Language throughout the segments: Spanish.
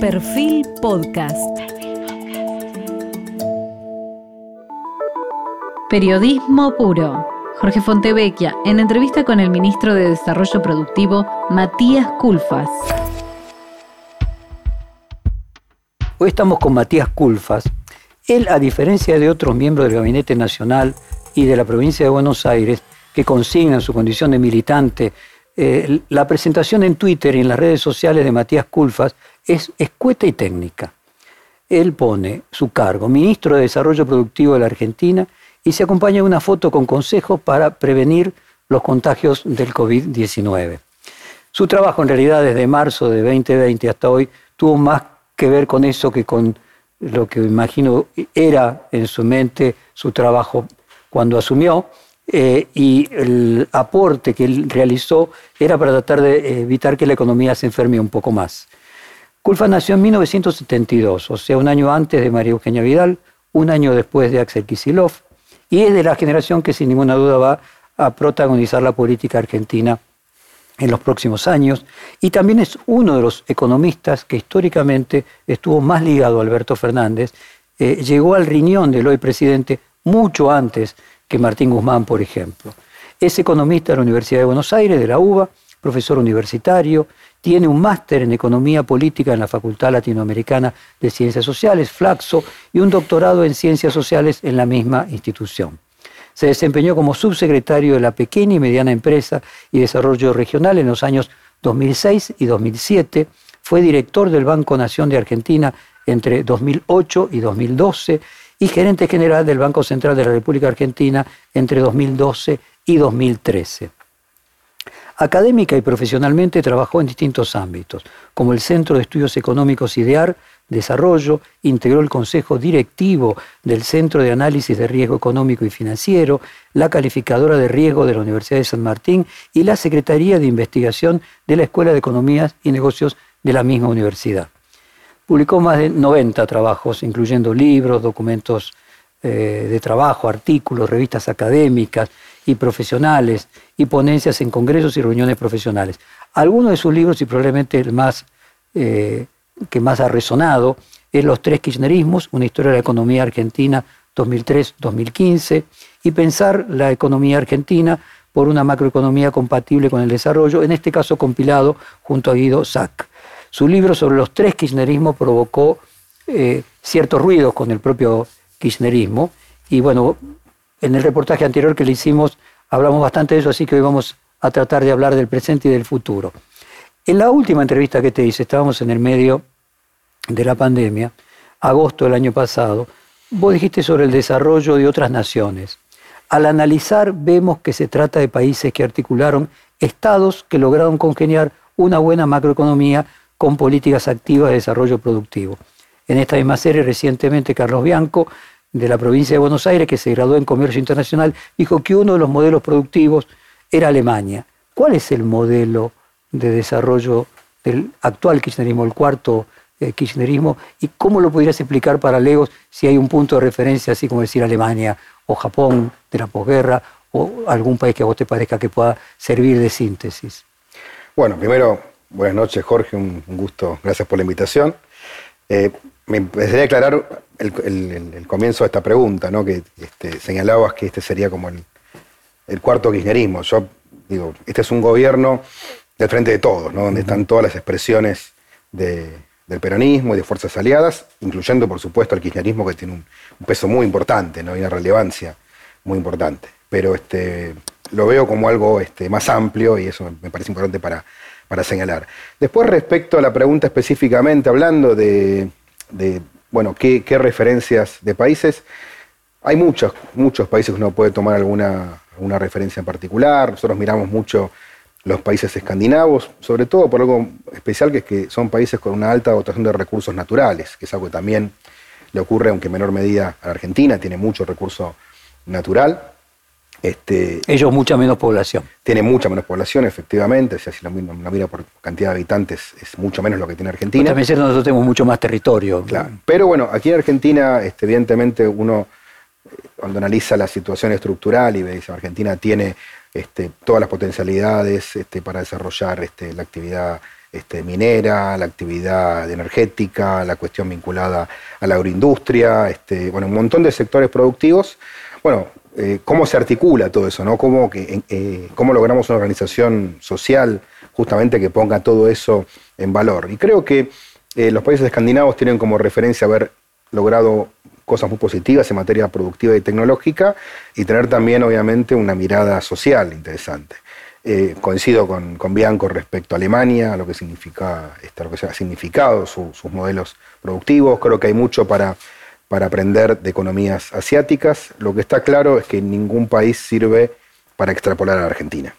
Perfil Podcast. Periodismo puro. Jorge Fontevecchia, en entrevista con el ministro de Desarrollo Productivo, Matías Culfas. Hoy estamos con Matías Culfas. Él, a diferencia de otros miembros del Gabinete Nacional y de la provincia de Buenos Aires, que consignan su condición de militante, eh, la presentación en Twitter y en las redes sociales de Matías Culfas es escueta y técnica. Él pone su cargo, ministro de Desarrollo Productivo de la Argentina, y se acompaña de una foto con consejos para prevenir los contagios del COVID-19. Su trabajo en realidad desde marzo de 2020 hasta hoy tuvo más que ver con eso que con lo que imagino era en su mente su trabajo cuando asumió eh, y el aporte que él realizó era para tratar de evitar que la economía se enferme un poco más. Culfa nació en 1972, o sea, un año antes de María Eugenia Vidal, un año después de Axel Kisilov, y es de la generación que sin ninguna duda va a protagonizar la política argentina en los próximos años, y también es uno de los economistas que históricamente estuvo más ligado a Alberto Fernández, eh, llegó al riñón del hoy presidente mucho antes que Martín Guzmán, por ejemplo. Es economista de la Universidad de Buenos Aires, de la UBA, profesor universitario, tiene un máster en Economía Política en la Facultad Latinoamericana de Ciencias Sociales, Flaxo, y un doctorado en Ciencias Sociales en la misma institución. Se desempeñó como subsecretario de la pequeña y mediana empresa y desarrollo regional en los años 2006 y 2007. Fue director del Banco Nación de Argentina entre 2008 y 2012 y gerente general del Banco Central de la República Argentina entre 2012 y 2013. Académica y profesionalmente trabajó en distintos ámbitos, como el Centro de Estudios Económicos IDEAR, Desarrollo, integró el Consejo Directivo del Centro de Análisis de Riesgo Económico y Financiero, la Calificadora de Riesgo de la Universidad de San Martín y la Secretaría de Investigación de la Escuela de Economías y Negocios de la misma universidad. Publicó más de 90 trabajos, incluyendo libros, documentos eh, de trabajo, artículos, revistas académicas y profesionales y ponencias en congresos y reuniones profesionales. Algunos de sus libros, y probablemente el más eh, que más ha resonado, es Los tres kirchnerismos, una historia de la economía argentina 2003-2015, y pensar la economía argentina por una macroeconomía compatible con el desarrollo, en este caso compilado junto a Guido Sack. Su libro sobre los tres kirchnerismos provocó eh, ciertos ruidos con el propio kirchnerismo. Y bueno, en el reportaje anterior que le hicimos hablamos bastante de eso, así que hoy vamos a tratar de hablar del presente y del futuro. En la última entrevista que te hice, estábamos en el medio de la pandemia, agosto del año pasado, vos dijiste sobre el desarrollo de otras naciones. Al analizar vemos que se trata de países que articularon estados que lograron congeniar una buena macroeconomía con políticas activas de desarrollo productivo. En esta misma serie, recientemente, Carlos Bianco, de la provincia de Buenos Aires, que se graduó en Comercio Internacional, dijo que uno de los modelos productivos era Alemania. ¿Cuál es el modelo de desarrollo del actual kirchnerismo, el cuarto eh, kirchnerismo, y cómo lo podrías explicar para Legos si hay un punto de referencia, así como decir Alemania o Japón de la posguerra, o algún país que a vos te parezca que pueda servir de síntesis? Bueno, primero Buenas noches, Jorge, un, gusto. Gracias por la invitación. Eh, me gustaría aclarar el, comienzo de esta pregunta, ¿no? que este, señalabas que este sería como el, cuarto kirchnerismo. Yo digo, este es un gobierno del frente de todos, ¿no? donde están todas las expresiones del peronismo y de fuerzas aliadas, incluyendo, por supuesto, el kirchnerismo, que tiene un, peso muy importante ¿no? y una relevancia muy importante. Pero este, lo veo como algo este, más amplio y eso me parece importante para para señalar. Después, respecto a la pregunta específicamente, hablando de, bueno, ¿qué, referencias de países, hay muchos, muchos países que uno puede tomar alguna, alguna referencia en particular. Nosotros miramos mucho los países escandinavos, sobre todo por algo especial que es que son países con una alta dotación de recursos naturales, que es algo que también le ocurre, aunque en menor medida, a la Argentina, tiene mucho recurso natural. Este, Ellos mucha menos población. Tiene mucha menos población, efectivamente. O sea, si lo, mira por cantidad de habitantes, es mucho menos lo que tiene Argentina. Pero también nosotros tenemos mucho más territorio. Claro. Pero bueno, aquí en Argentina, este, evidentemente, uno eh, cuando analiza la situación estructural y ve que Argentina tiene este, todas las potencialidades este, para desarrollar este, la actividad minera, la actividad energética, la cuestión vinculada a la agroindustria, bueno, un montón de sectores productivos. Bueno, eh, ¿cómo se articula todo eso? ¿no? ¿Cómo, eh, ¿Cómo logramos una organización social justamente que ponga todo eso en valor? Y creo que eh, los países escandinavos tienen como referencia haber logrado cosas muy positivas en materia productiva y tecnológica y tener también, obviamente, una mirada social interesante. Coincido con, Bianco respecto a Alemania, a lo que significa, este, lo que ha significado sus modelos productivos. Creo que hay mucho para, para aprender de economías asiáticas. Lo que está claro es que ningún país sirve para extrapolar a la Argentina,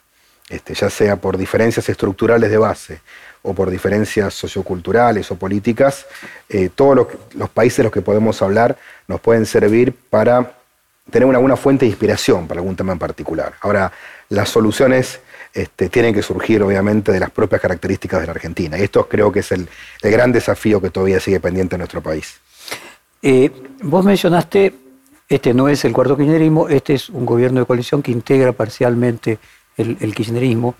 este, ya sea por diferencias estructurales de base o por diferencias socioculturales o políticas, eh, todos los, países de los que podemos hablar nos pueden servir para tener una, buena fuente de inspiración para algún tema en particular. Ahora, las soluciones este, tienen que surgir obviamente de las propias características de la Argentina. Y esto creo que es el, gran desafío que todavía sigue pendiente en nuestro país. Eh, vos mencionaste, este no es el cuarto kirchnerismo, este es un gobierno de coalición que integra parcialmente el, kirchnerismo.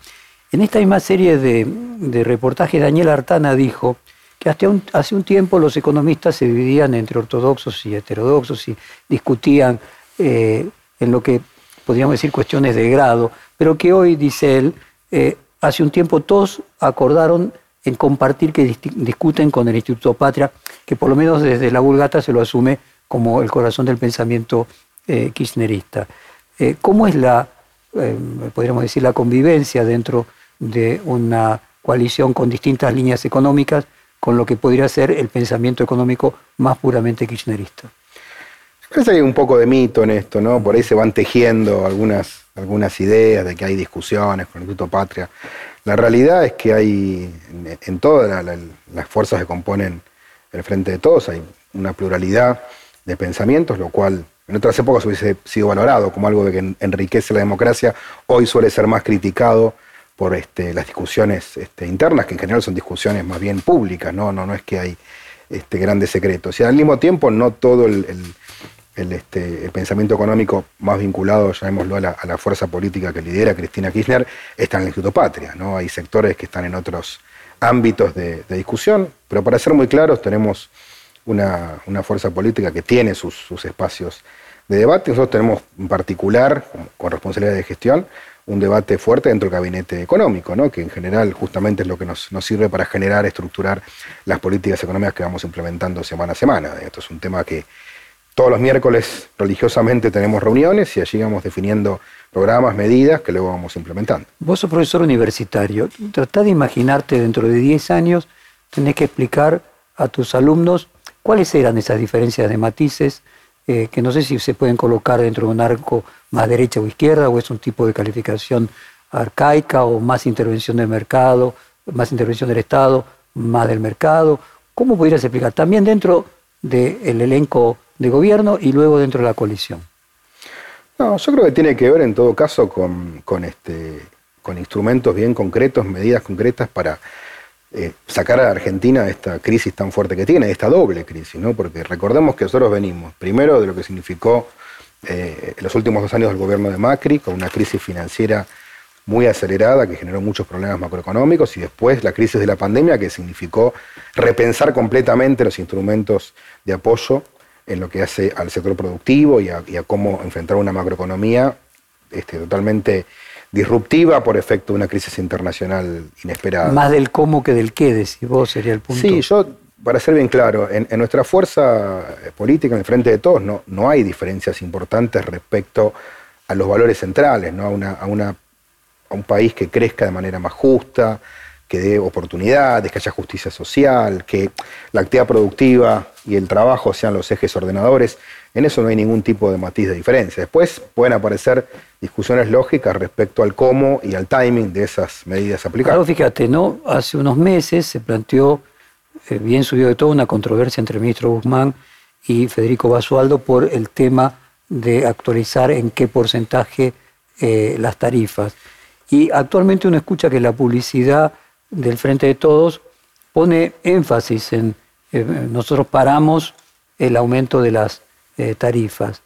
En esta misma serie de, reportajes, Daniel Artana dijo que hasta hace un tiempo los economistas se dividían entre ortodoxos y heterodoxos y discutían eh, en lo que podríamos decir cuestiones de grado, pero que hoy, dice él, eh, hace un tiempo todos acordaron en compartir que discuten con el Instituto Patria, que por lo menos desde la Vulgata se lo asume como el corazón del pensamiento eh, kirchnerista. Eh, ¿Cómo es la, podríamos decir, la convivencia dentro de una coalición con distintas líneas económicas con lo que podría ser el pensamiento económico más puramente kirchnerista? Creo que hay un poco de mito en esto, ¿no? Por ahí se van tejiendo algunas algunas ideas de que hay discusiones con el Instituto Patria. La realidad es que hay, en, todas las fuerzas que componen el Frente de Todos, hay una pluralidad de pensamientos, lo cual en otras épocas hubiese sido valorado como algo que enriquece la democracia, hoy suele ser más criticado por este, las discusiones este, internas, que en general son discusiones más bien públicas, no, no, no es que hay este, grandes secretos. Y al mismo tiempo no todo el este, el, pensamiento económico más vinculado, llamémoslo, a la, fuerza política que lidera Cristina Kirchner, está en el Instituto Patria. ¿no? Hay sectores que están en otros ámbitos de, discusión, pero para ser muy claros, tenemos una, fuerza política que tiene sus, espacios de debate. Nosotros tenemos en particular, con responsabilidad de gestión, un debate fuerte dentro del gabinete económico, ¿no? que en general justamente es lo que nos, nos, sirve para generar, estructurar las políticas económicas que vamos implementando semana a semana. Esto es un tema que todos los miércoles religiosamente tenemos reuniones y allí vamos definiendo programas, medidas que luego vamos implementando. Vos sos profesor universitario. Tratá de imaginarte dentro de 10 años, tenés que explicar a tus alumnos cuáles eran esas diferencias de matices, eh, que no sé si se pueden colocar dentro de un arco más derecha o izquierda, o es un tipo de calificación arcaica, o más intervención del mercado, más intervención del Estado, más del mercado. ¿Cómo podrías explicar? También dentro del elenco de gobierno y luego dentro de la coalición? No, yo creo que tiene que ver en todo caso con, este, con instrumentos bien concretos, medidas concretas para eh, sacar a Argentina de esta crisis tan fuerte que tiene, de esta doble crisis, ¿no? Porque recordemos que nosotros venimos, primero de lo que significó eh, los últimos dos años del gobierno de Macri, con una crisis financiera muy acelerada que generó muchos problemas macroeconómicos y después la crisis de la pandemia que significó repensar completamente los instrumentos de apoyo en lo que hace al sector productivo y a, cómo enfrentar una macroeconomía este, totalmente disruptiva por efecto de una crisis internacional inesperada. Más del cómo que del qué, decís vos, sería el punto. Sí, yo, para ser bien claro, en, nuestra fuerza política, en el frente de todos, no, no hay diferencias importantes respecto a los valores centrales, ¿no? a, una, a, una, a un país que crezca de manera más justa, que dé oportunidades, que haya justicia social, que la actividad productiva y el trabajo sean los ejes ordenadores. En eso no hay ningún tipo de matiz de diferencia. Después pueden aparecer discusiones lógicas respecto al cómo y al timing de esas medidas aplicadas. Claro, fíjate, ¿no? Hace unos meses se planteó, eh, bien subió de todo, una controversia entre el ministro Guzmán y Federico Basualdo por el tema de actualizar en qué porcentaje eh, las tarifas. Y actualmente uno escucha que la publicidad del Frente de Todos pone énfasis en, eh, nosotros paramos el aumento de las eh, tarifas.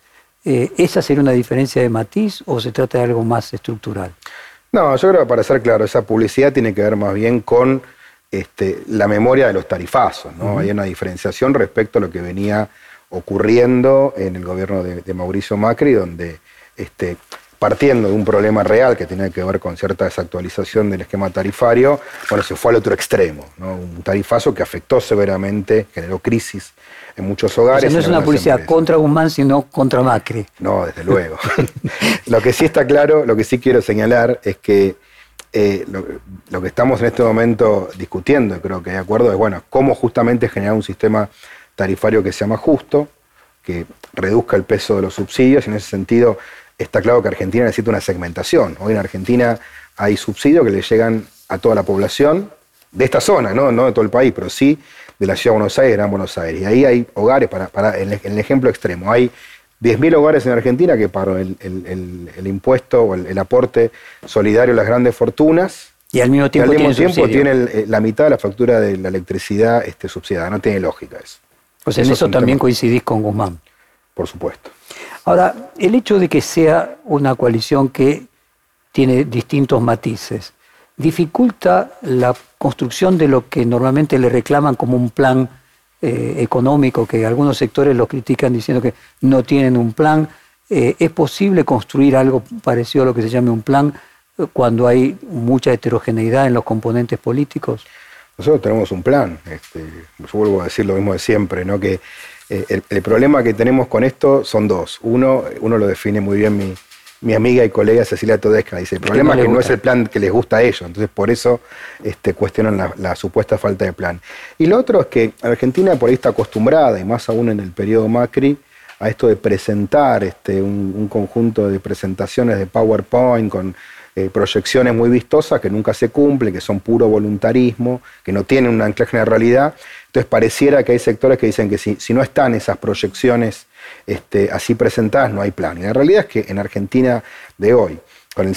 Eh, ¿Esa sería una diferencia de matiz o se trata de algo más estructural? No, yo creo que para ser claro, esa publicidad tiene que ver más bien con este, la memoria de los tarifazos. ¿no? Hay una diferenciación respecto a lo que venía ocurriendo en el gobierno de, Mauricio Macri, donde este, partiendo de un problema real que tenía que ver con cierta desactualización del esquema tarifario, bueno, se fue al otro extremo, ¿no? un tarifazo que afectó severamente, generó crisis en muchos hogares. no es una publicidad contra Guzmán, sino contra Macri. No, desde luego. lo que sí está claro, lo que sí quiero señalar es que eh, lo, que estamos en este momento discutiendo, creo que de acuerdo, es bueno, cómo justamente generar un sistema tarifario que sea más justo, que reduzca el peso de los subsidios, y en ese sentido está claro que Argentina necesita una segmentación. Hoy en Argentina hay subsidios que le llegan a toda la población de esta zona, no, no de todo el país, pero sí de la ciudad de Buenos Aires, Gran Buenos Aires. Y ahí hay hogares, para, en, el, ejemplo extremo, hay 10.000 hogares en Argentina que pagan el, impuesto o el, aporte solidario a las grandes fortunas. Y al mismo tiempo, tiene, eh, la mitad de la factura de la electricidad este, subsidiada. No tiene lógica eso. Pues en eso, también coincidís con Guzmán. Por supuesto. Ahora, el hecho de que sea una coalición que tiene distintos matices, dificulta la construcción de lo que normalmente le reclaman como un plan eh, económico, que algunos sectores lo critican diciendo que no tienen un plan. Eh, ¿Es posible construir algo parecido a lo que se llame un plan eh, cuando hay mucha heterogeneidad en los componentes políticos? Nosotros tenemos un plan. Este, yo vuelvo a decir lo mismo de siempre, ¿no? que el, el, problema que tenemos con esto son dos. Uno, uno lo define muy bien mi, mi amiga y colega Cecilia Todesca. Dice, el problema es que no es el plan que les gusta a ellos, entonces por eso este, cuestionan la, supuesta falta de plan. Y lo otro es que Argentina por ahí está acostumbrada, y más aún en el periodo Macri, a esto de presentar este, un, conjunto de presentaciones de PowerPoint con eh, proyecciones muy vistosas que nunca se cumplen, que son puro voluntarismo, que no tienen un anclaje en la realidad. Entonces pareciera que hay sectores que dicen que si, no están esas proyecciones este, así presentadas, no hay plan. Y la realidad es que en Argentina de hoy, con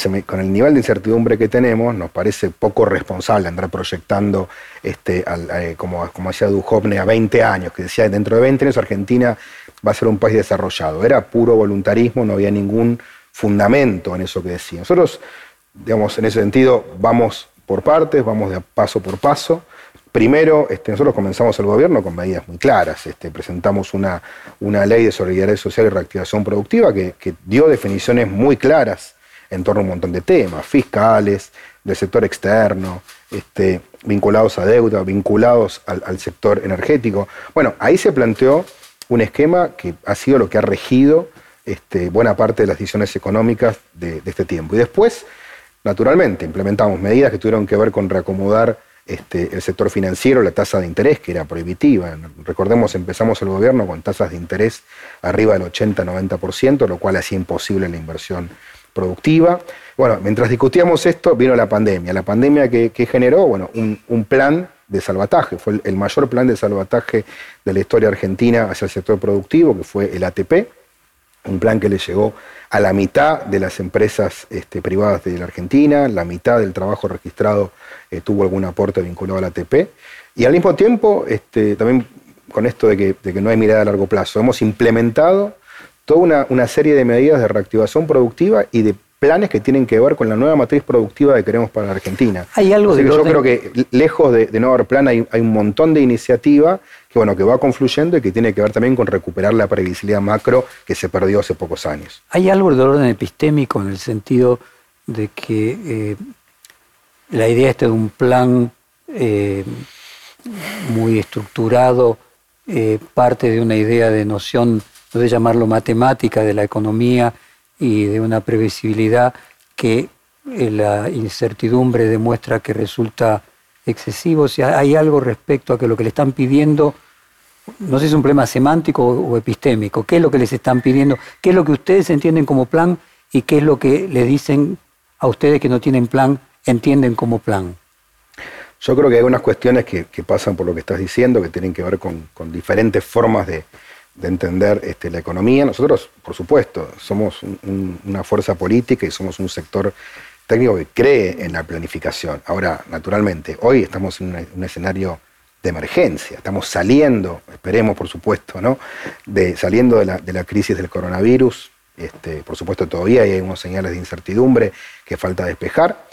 el, nivel de incertidumbre que tenemos, nos parece poco responsable andar proyectando, este, eh, como, como decía Duhovne, a 20 años, que decía dentro de 20 años Argentina va a ser un país desarrollado. Era puro voluntarismo, no había ningún fundamento en eso que decía. Nosotros, digamos, en ese sentido, vamos por partes, vamos de paso por paso. Primero, este, nosotros comenzamos el gobierno con medidas muy claras. Este, presentamos una, una, ley de solidaridad social y reactivación productiva que, dio definiciones muy claras en torno a un montón de temas, fiscales, del sector externo, este, vinculados a deuda, vinculados al, sector energético. Bueno, ahí se planteó un esquema que ha sido lo que ha regido buena parte de las decisiones económicas de este tiempo. Y después, naturalmente, implementamos medidas que tuvieron que ver con reacomodar este, el sector financiero, la tasa de interés, que era prohibitiva. Recordemos, empezamos el gobierno con tasas de interés arriba del 80-90%, lo cual hacía imposible la inversión productiva. Bueno, mientras discutíamos esto, vino la pandemia. La pandemia que, generó, bueno, un, plan de salvataje, fue el, mayor plan de salvataje de la historia argentina hacia el sector productivo, que fue el ATP, un plan que le llegó a la mitad de las empresas este, privadas de la Argentina, la mitad del trabajo registrado eh, tuvo algún aporte vinculado al ATP. Y al mismo tiempo, este, también con esto de que, no hay mirada a largo plazo, hemos implementado toda una, serie de medidas de reactivación productiva y de planes que tienen que ver con la nueva matriz productiva que queremos para la Argentina. Hay algo de Yo creo que lejos de, no haber plan hay, un montón de iniciativa que, bueno, que va confluyendo y que tiene que ver también con recuperar la previsibilidad macro que se perdió hace pocos años. Hay algo de orden epistémico en el sentido de que eh, la idea esta de un plan eh, muy estructurado eh, parte de una idea de noción, no de llamarlo matemática, de la economía y de una previsibilidad que eh, la incertidumbre demuestra que resulta excesivo. O sea, hay algo respecto a que lo que le están pidiendo, no sé si es un problema semántico o epistémico, qué es lo que les están pidiendo, qué es lo que ustedes entienden como plan y qué es lo que le dicen a ustedes que no tienen plan entienden como plan? Yo creo que hay unas cuestiones que, pasan por lo que estás diciendo, que tienen que ver con, diferentes formas de, entender este, la economía. Nosotros, por supuesto, somos una fuerza política y somos un sector técnico que cree en la planificación. Ahora, naturalmente, hoy estamos en un, escenario de emergencia, estamos saliendo, esperemos por supuesto, ¿no? de, saliendo de la, de la crisis del coronavirus. Este, por supuesto, todavía hay unos señales de incertidumbre que falta despejar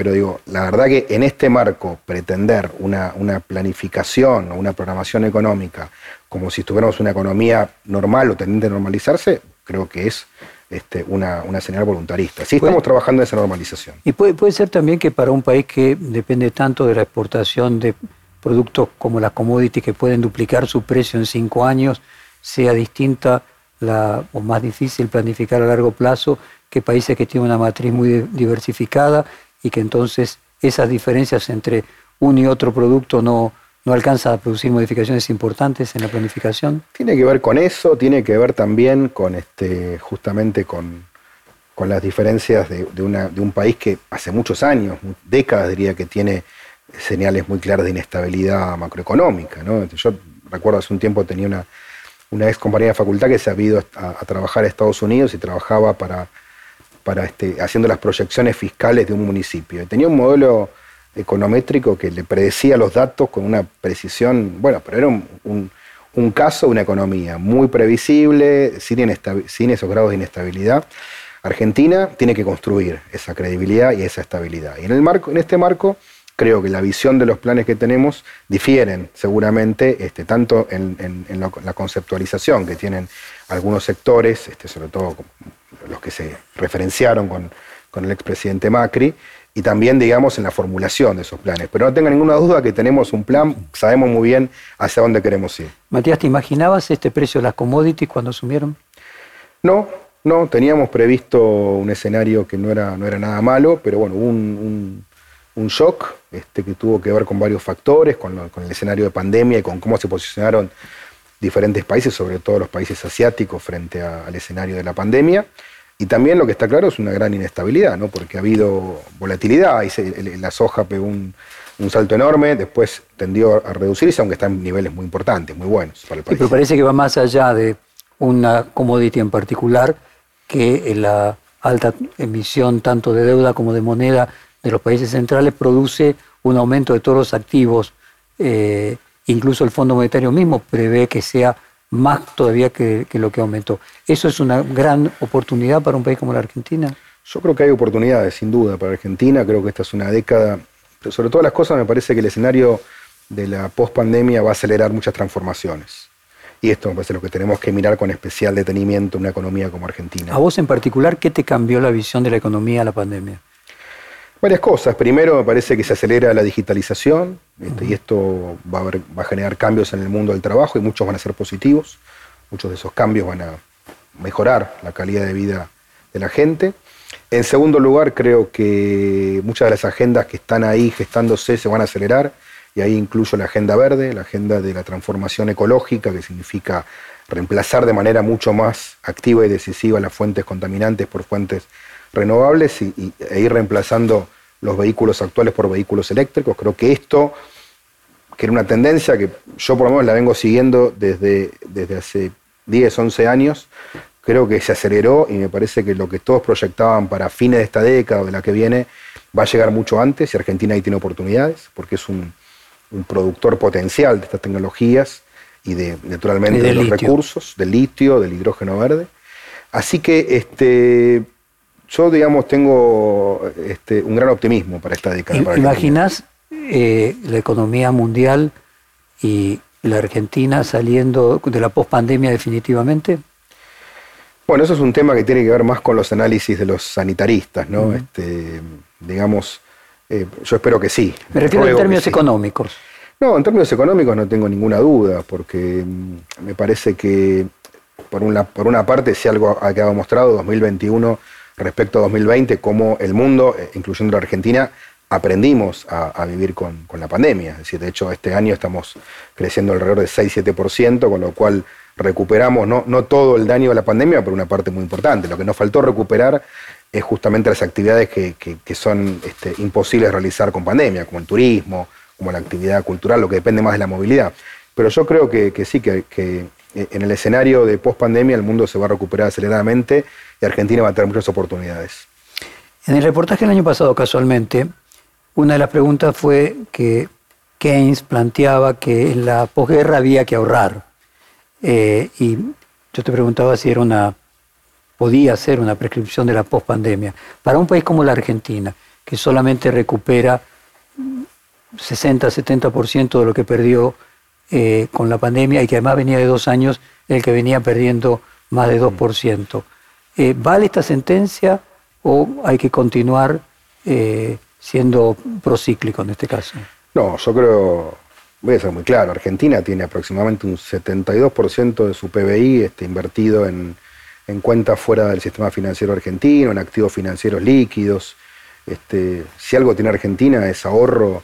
pero digo, la verdad que en este marco pretender una, una planificación o una programación económica como si tuviéramos una economía normal o tendiente a normalizarse, creo que es este, una, una, señal voluntarista. Sí estamos trabajando en esa normalización. Y puede, puede ser también que para un país que depende tanto de la exportación de productos como las commodities que pueden duplicar su precio en cinco años, sea distinta la, o más difícil planificar a largo plazo que países que tienen una matriz muy diversificada y que entonces esas diferencias entre un y otro producto no, no alcanza a producir modificaciones importantes en la planificación? Tiene que ver con eso, tiene que ver también con este, justamente con, con las diferencias de, un país que hace muchos años, décadas diría que tiene señales muy claras de inestabilidad macroeconómica. ¿no? Yo recuerdo hace un tiempo tenía una, ex compañera de facultad que se ha ido a, trabajar a Estados Unidos y trabajaba para, para este, haciendo las proyecciones fiscales de un municipio. Tenía un modelo econométrico que le predecía los datos con una precisión, bueno, pero era un, caso de una economía muy previsible, sin, sin esos grados de inestabilidad. Argentina tiene que construir esa credibilidad y esa estabilidad. Y en, el marco, en este marco, creo que la visión de los planes que tenemos difieren seguramente, este, tanto en, la conceptualización que tienen algunos sectores, este, sobre todo los que se referenciaron con, con el expresidente Macri, y también, digamos, en la formulación de esos planes. Pero no tenga ninguna duda que tenemos un plan, sabemos muy bien hacia dónde queremos ir. Matías, ¿te imaginabas este precio de las commodities cuando asumieron? No, no, teníamos previsto un escenario que no era, no era nada malo, pero bueno, hubo un, shock este, que tuvo que ver con varios factores, con, con el escenario de pandemia y con cómo se posicionaron diferentes países, sobre todo los países asiáticos, frente al escenario de la pandemia. Y también lo que está claro es una gran inestabilidad, ¿no? porque ha habido volatilidad, y la soja pegó un, salto enorme, después tendió a reducirse, aunque está en niveles muy importantes, muy buenos para el país. pero parece que va más allá de una commodity en particular, que la alta emisión tanto de deuda como de moneda de los países centrales produce un aumento de todos los activos. Eh, incluso el Fondo Monetario mismo prevé que sea más todavía que, lo que aumentó. ¿Eso es una gran oportunidad para un país como la Argentina? Yo creo que hay oportunidades, sin duda, para Argentina. Creo que esta es una década, pero sobre todas las cosas me parece que el escenario de la pospandemia va a acelerar muchas transformaciones. Y esto me parece lo que tenemos que mirar con especial detenimiento en una economía como Argentina. A vos en particular, ¿qué te cambió la visión de la economía a la pandemia? Varias cosas. Primero, me parece que se acelera la digitalización este, y esto va a, generar cambios en el mundo del trabajo y muchos van a ser positivos. Muchos de esos cambios van a mejorar la calidad de vida de la gente. En segundo lugar, creo que muchas de las agendas que están ahí gestándose se van a acelerar y ahí incluyo la agenda verde, la agenda de la transformación ecológica, que significa reemplazar de manera mucho más activa y decisiva las fuentes contaminantes por fuentes renovables y, e ir reemplazando los vehículos actuales por vehículos eléctricos. Creo que esto, que era una tendencia que yo por lo menos la vengo siguiendo desde, desde hace 10, 11 años, creo que se aceleró y me parece que lo que todos proyectaban para fines de esta década o de la que viene va a llegar mucho antes y Argentina ahí tiene oportunidades porque es un, productor potencial de estas tecnologías y de naturalmente de, los recursos, del litio, del hidrógeno verde. Así que este, yo, digamos, tengo este, un gran optimismo para esta década. ¿Imaginas eh, la economía mundial y la Argentina saliendo de la pospandemia definitivamente? Bueno, eso es un tema que tiene que ver más con los análisis de los sanitaristas, ¿no? este, digamos, eh, yo espero que sí. Me refiero en términos económicos. No, en términos económicos no tengo ninguna duda, porque mm, me parece que por una, por una parte, si algo ha quedado mostrado, 2021 respecto a 2020, cómo el mundo, eh, incluyendo la Argentina, aprendimos a, vivir con, la pandemia. Es decir, de hecho, este año estamos creciendo alrededor de 6-7%, con lo cual recuperamos no, todo el daño de la pandemia, pero una parte muy importante. Lo que nos faltó recuperar es justamente las actividades que, son este, imposibles realizar con pandemia, como el turismo, como la actividad cultural, lo que depende más de la movilidad. Pero yo creo que, sí, que, en el escenario de post-pandemia el mundo se va a recuperar aceleradamente y Argentina va a tener muchas oportunidades. En el reportaje del año pasado, casualmente, una de las preguntas fue que Keynes planteaba que en la posguerra había que ahorrar. Eh, y yo te preguntaba si era una, podía ser una prescripción de la pospandemia. Para un país como la Argentina, que solamente recupera 60-70% de lo que perdió eh, con la pandemia y que además venía de dos años el que venía perdiendo más de 2%. Eh, ¿Vale esta sentencia o hay que continuar eh, siendo procíclico en este caso? No, yo creo, voy a ser muy claro, Argentina tiene aproximadamente un 72% de su PBI este, invertido en, en cuentas fuera del sistema financiero argentino, en activos financieros líquidos. Este, si algo tiene Argentina es ahorro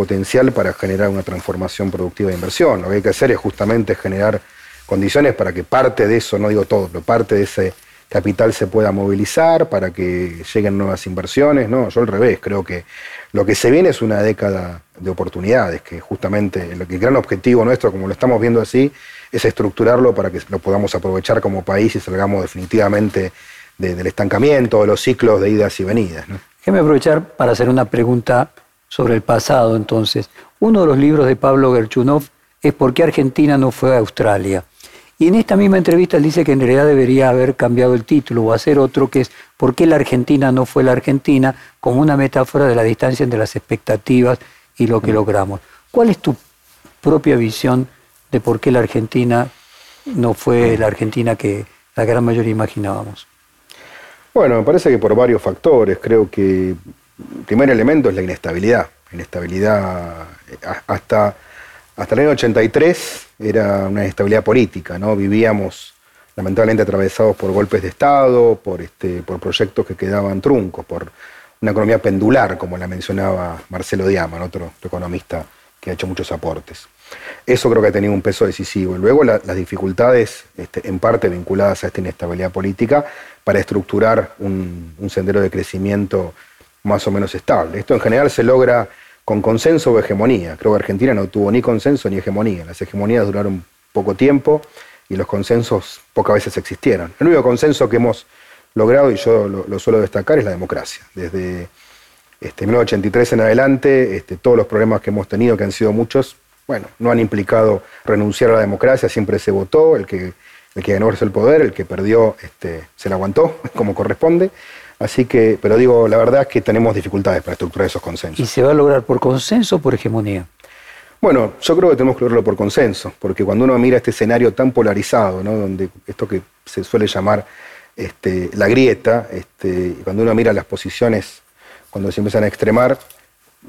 potencial para generar una transformación productiva de inversión. Lo que hay que hacer es justamente generar condiciones para que parte de eso, no digo todo, pero parte de ese capital se pueda movilizar para que lleguen nuevas inversiones. No, yo al revés, creo que lo que se viene es una década de oportunidades, que justamente el, gran objetivo nuestro, como lo estamos viendo así, es estructurarlo para que lo podamos aprovechar como país y salgamos definitivamente del estancamiento, de los ciclos de idas y venidas. Déjeme aprovechar para hacer una pregunta sobre el pasado entonces. Uno de los libros de Pablo Gerchunov es ¿Por qué Argentina no fue a Australia? Y en esta misma entrevista él dice que en realidad debería haber cambiado el título o hacer otro que es ¿Por qué la Argentina no fue la Argentina? como una metáfora de la distancia entre las expectativas y lo que logramos. ¿Cuál es tu propia visión de por qué la Argentina no fue la Argentina que la gran mayoría imaginábamos? Bueno, me parece que por varios factores. Creo que el primer elemento es la inestabilidad. Inestabilidad eh, hasta, hasta el año 83 era una inestabilidad política, ¿no? Vivíamos lamentablemente atravesados por golpes de Estado, por, este, por proyectos que quedaban truncos, por una economía pendular, como la mencionaba Marcelo Diaman, otro, economista que ha hecho muchos aportes. Eso creo que ha tenido un peso decisivo. Luego las dificultades, este, en parte vinculadas a esta inestabilidad política, para estructurar un sendero de crecimiento más o menos estable. Esto en general se logra con consenso o hegemonía. Creo que Argentina no tuvo ni consenso ni hegemonía. Las hegemonías duraron poco tiempo y los consensos pocas veces existieron. El único consenso que hemos logrado, y yo lo, suelo destacar, es la democracia. Desde este, 1983 en adelante, este, todos los problemas que hemos tenido, que han sido muchos, bueno, no han implicado renunciar a la democracia, siempre se votó, el que, ganó el poder, el que perdió este, se la aguantó, como corresponde. Así que, pero digo, la verdad es que tenemos dificultades para estructurar esos consensos. ¿Y se va a lograr por consenso o por hegemonía? Bueno, yo creo que tenemos que lograrlo por consenso, porque cuando uno mira este escenario tan polarizado, ¿no? donde esto que se suele llamar este, la grieta, este, cuando uno mira las posiciones, cuando se empiezan a extremar,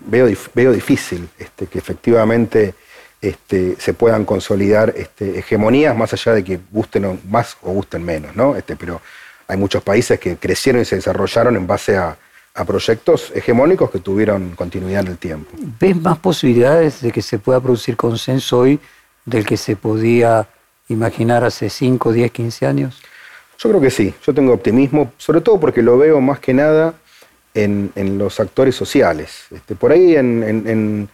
veo, veo difícil este, que efectivamente este, se puedan consolidar este, hegemonías, más allá de que gusten más o gusten menos, ¿no? Este, pero hay muchos países que crecieron y se desarrollaron en base a, proyectos hegemónicos que tuvieron continuidad en el tiempo. ¿Ves más posibilidades de que se pueda producir consenso hoy del que se podía imaginar hace 5, 10, 15 años? Yo creo que sí, yo tengo optimismo, sobre todo porque lo veo más que nada en, los actores sociales. Este, por ahí en,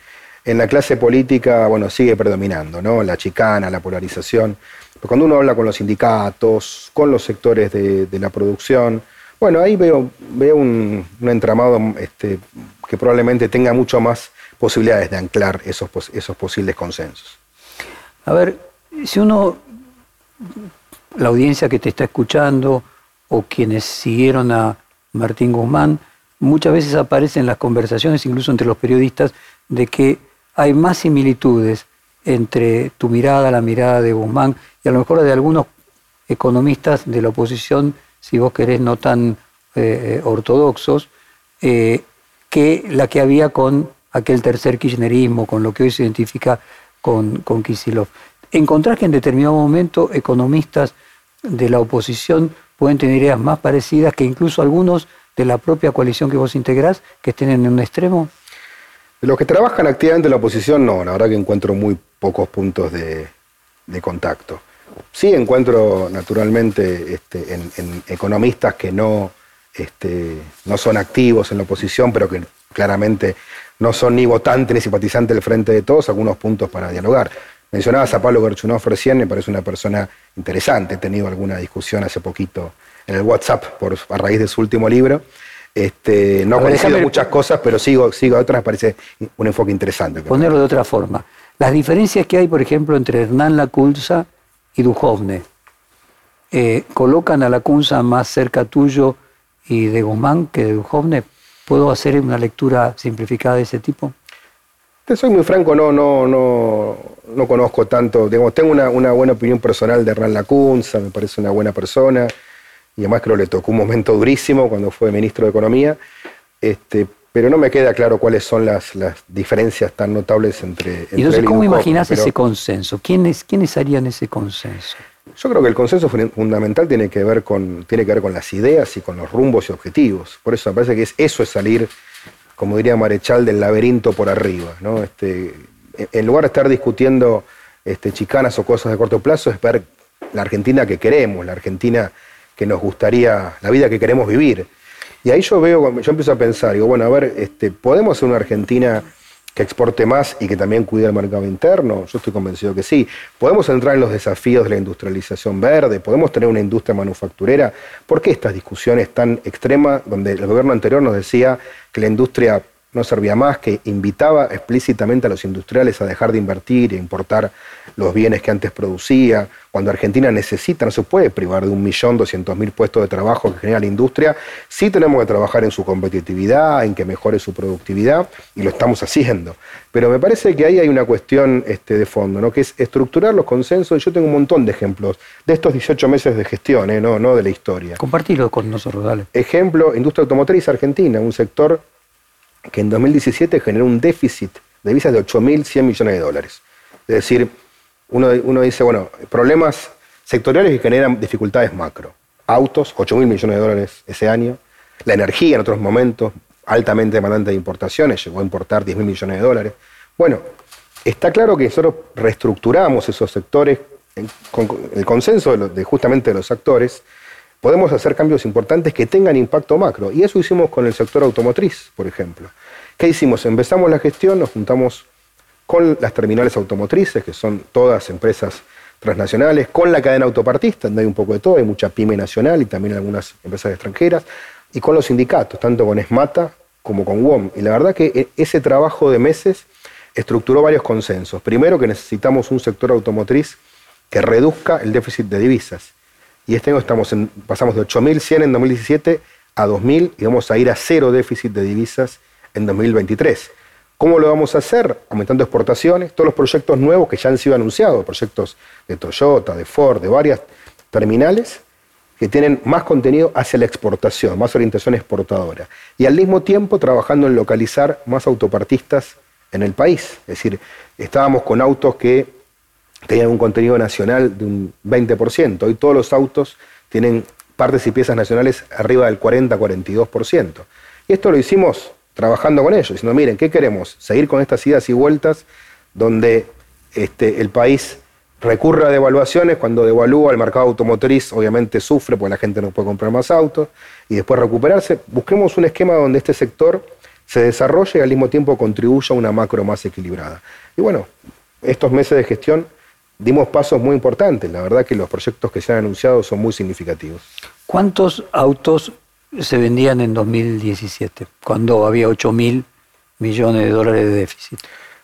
la clase política, bueno, sigue predominando, ¿no? La chicana, la polarización. Cuando uno habla con los sindicatos, con los sectores de, la producción, bueno, ahí veo, veo un, entramado este, que probablemente tenga mucho más posibilidades de anclar esos, esos posibles consensos. A ver, si uno, la audiencia que te está escuchando o quienes siguieron a Martín Guzmán, muchas veces aparecen las conversaciones, incluso entre los periodistas, de que hay más similitudes entre tu mirada, la mirada de Guzmán y a lo mejor de algunos economistas de la oposición, si vos querés, no tan eh, ortodoxos, eh, que la que había con aquel tercer kirchnerismo, con lo que hoy se identifica con, con Kisilov. ¿Encontrás que en determinado momento economistas de la oposición pueden tener ideas más parecidas que incluso algunos de la propia coalición que vos integrás, que estén en un extremo? De los que trabajan activamente en la oposición, no, la verdad que encuentro muy pocos puntos de, contacto. Sí encuentro naturalmente este, en, economistas que no, este, no son activos en la oposición, pero que claramente no son ni votantes ni simpatizantes del Frente de Todos, algunos puntos para dialogar. Mencionabas a Pablo Gerchunov recién, me parece una persona interesante, he tenido alguna discusión hace poquito en el WhatsApp por, a raíz de su último libro. Este, no he conocido muchas cosas, pero sigo, sigo otras, me parece un enfoque interesante. Ponerlo de otra forma. Las diferencias que hay, por ejemplo, entre Hernán Lacunza y Duhovne, eh, ¿colocan a Lacunza más cerca tuyo y de Guzmán que de Duhovne? ¿Puedo hacer una lectura simplificada de ese tipo? Te soy muy franco, no, no, no, no conozco tanto. Digamos, tengo una, buena opinión personal de Hernán Lacunza, me parece una buena persona, y además creo que le tocó un momento durísimo cuando fue ministro de Economía. Este, pero no me queda claro cuáles son las, diferencias tan notables entre, entre ¿Y entonces cómo imaginas ese consenso? ¿Quiénes, ¿Quiénes harían ese consenso? Yo creo que el consenso fundamental tiene que ver con, tiene que ver con las ideas y con los rumbos y objetivos. Por eso me parece que es, eso es salir como diría Marechal, del laberinto por arriba. ¿no? Este, en lugar de estar discutiendo este, chicanas o cosas de corto plazo, es ver la Argentina que queremos, la Argentina que nos gustaría, la vida que queremos vivir. Y ahí yo veo, yo empiezo a pensar, digo, bueno, a ver, este, ¿podemos ser una Argentina que exporte más y que también cuide el mercado interno? Yo estoy convencido que sí. ¿Podemos entrar en los desafíos de la industrialización verde? ¿Podemos tener una industria manufacturera? ¿Por qué estas discusiones tan extremas donde el gobierno anterior nos decía que la industria no servía más, que invitaba explícitamente a los industriales a dejar de invertir e importar los bienes que antes producía. Cuando Argentina necesita, no se puede privar de un millón doscientos mil puestos de trabajo que genera la industria. Sí tenemos que trabajar en su competitividad, en que mejore su productividad, y lo estamos haciendo. Pero me parece que ahí hay una cuestión este, de fondo, ¿no? que es estructurar los consensos. Yo tengo un montón de ejemplos de estos 18 meses de gestión, ¿eh? no, no de la historia. Compartirlo con nosotros, dale. Ejemplo, industria automotriz argentina, un sector que en 2017 generó un déficit de divisas de 8.100 millones de dólares. Es decir, uno, uno, dice, bueno, problemas sectoriales que generan dificultades macro. Autos, 8.000 millones de dólares ese año. La energía en otros momentos, altamente demandante de importaciones, llegó a importar 10.000 millones de dólares. Bueno, está claro que nosotros reestructuramos esos sectores con el consenso de, justamente de los actores podemos hacer cambios importantes que tengan impacto macro. Y eso hicimos con el sector automotriz, por ejemplo. ¿Qué hicimos? Empezamos la gestión, nos juntamos con las terminales automotrices, que son todas empresas transnacionales, con la cadena autopartista, donde hay un poco de todo, hay mucha pyme nacional y también algunas empresas extranjeras, y con los sindicatos, tanto con ESMATA como con WOM. Y la verdad que e, ese trabajo de meses estructuró varios consensos. Primero que necesitamos un sector automotriz que reduzca el déficit de divisas y este año estamos pasamos de 8.100 en 2017 a 2.000 y vamos a ir a cero déficit de divisas en 2023. ¿Cómo lo vamos a hacer? Aumentando exportaciones, todos los proyectos nuevos que ya han sido anunciados, proyectos de Toyota, de Ford, de varias terminales, que tienen más contenido hacia la exportación, más orientación exportadora. Y al mismo tiempo trabajando en localizar más autopartistas en el país. Es decir, estábamos con autos que tenían un contenido nacional de un 20%. Hoy todos los autos tienen partes y piezas nacionales arriba del 40-42%. Y esto lo hicimos trabajando con ellos, diciendo, miren, ¿qué queremos? Seguir con estas idas y vueltas donde este, el país recurre a devaluaciones, cuando devalúa el mercado automotriz obviamente sufre porque la gente no puede comprar más autos, y después recuperarse. Busquemos un esquema donde este sector se desarrolle y al mismo tiempo contribuya a una macro más equilibrada. Y bueno, estos meses de gestión dimos pasos muy importantes. La verdad que los proyectos que se han anunciado son muy significativos. ¿Cuántos autos se vendían en 2017, cuando había 8 mil millones de dólares de déficit?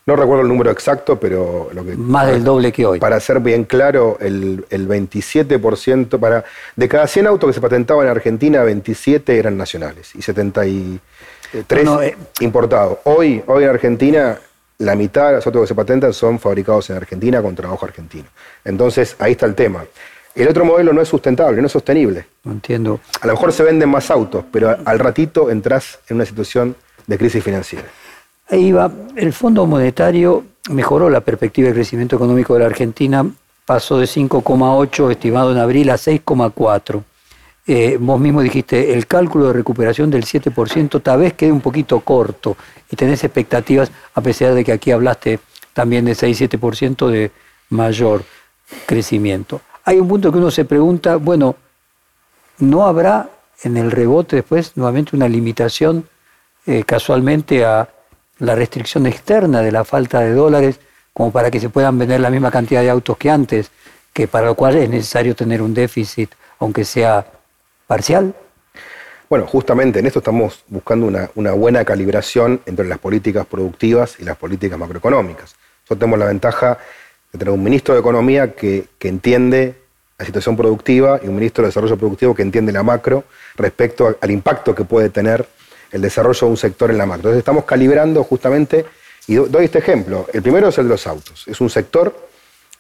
No recuerdo el número exacto, pero lo que... Más del doble que hoy. Para ser bien claro, el, 27%, para, de cada 100 autos que se patentaban en Argentina, 27 eran nacionales y 73 eh, importados. Hoy, hoy en Argentina la mitad de los autos que se patentan son fabricados en Argentina con trabajo argentino. Entonces, ahí está el tema. El otro modelo no es sustentable, no es sostenible. No entiendo. A lo mejor se venden más autos, pero al ratito entras en una situación de crisis financiera. Ahí va. El Fondo Monetario mejoró la perspectiva de crecimiento económico de la Argentina, pasó de 5,8 estimado en abril a 6,4. Eh, vos mismo dijiste, el cálculo de recuperación del 7% tal vez quede un poquito corto y tenés expectativas, a pesar de que aquí hablaste también de 6-7% de mayor crecimiento. Hay un punto que uno se pregunta, bueno, ¿no habrá en el rebote después nuevamente una limitación eh, casualmente a la restricción externa de la falta de dólares como para que se puedan vender la misma cantidad de autos que antes, que para lo cual es necesario tener un déficit, aunque sea parcial? Bueno, justamente en esto estamos buscando una, buena calibración entre las políticas productivas y las políticas macroeconómicas. Nosotros tenemos la ventaja de tener un ministro de Economía que, entiende la situación productiva y un ministro de Desarrollo Productivo que entiende la macro respecto al impacto que puede tener el desarrollo de un sector en la macro. Entonces estamos calibrando justamente, y doy este ejemplo. El primero es el de los autos. Es un sector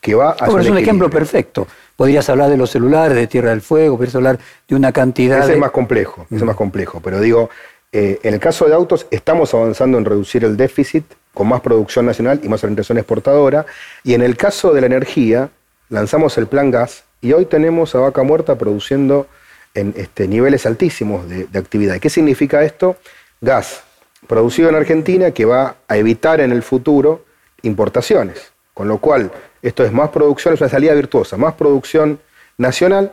que va a... es un ejemplo perfecto. Podrías hablar de los celulares, de Tierra del Fuego, podrías hablar de una cantidad... Ese de... es más complejo, ese es más complejo. Pero digo, eh, en el caso de autos estamos avanzando en reducir el déficit con más producción nacional y más orientación exportadora. Y en el caso de la energía, lanzamos el plan gas y hoy tenemos a Vaca Muerta produciendo en este, niveles altísimos de, actividad. ¿Qué significa esto? Gas producido en Argentina que va a evitar en el futuro importaciones. Con lo cual, esto es más producción, es una salida virtuosa, más producción nacional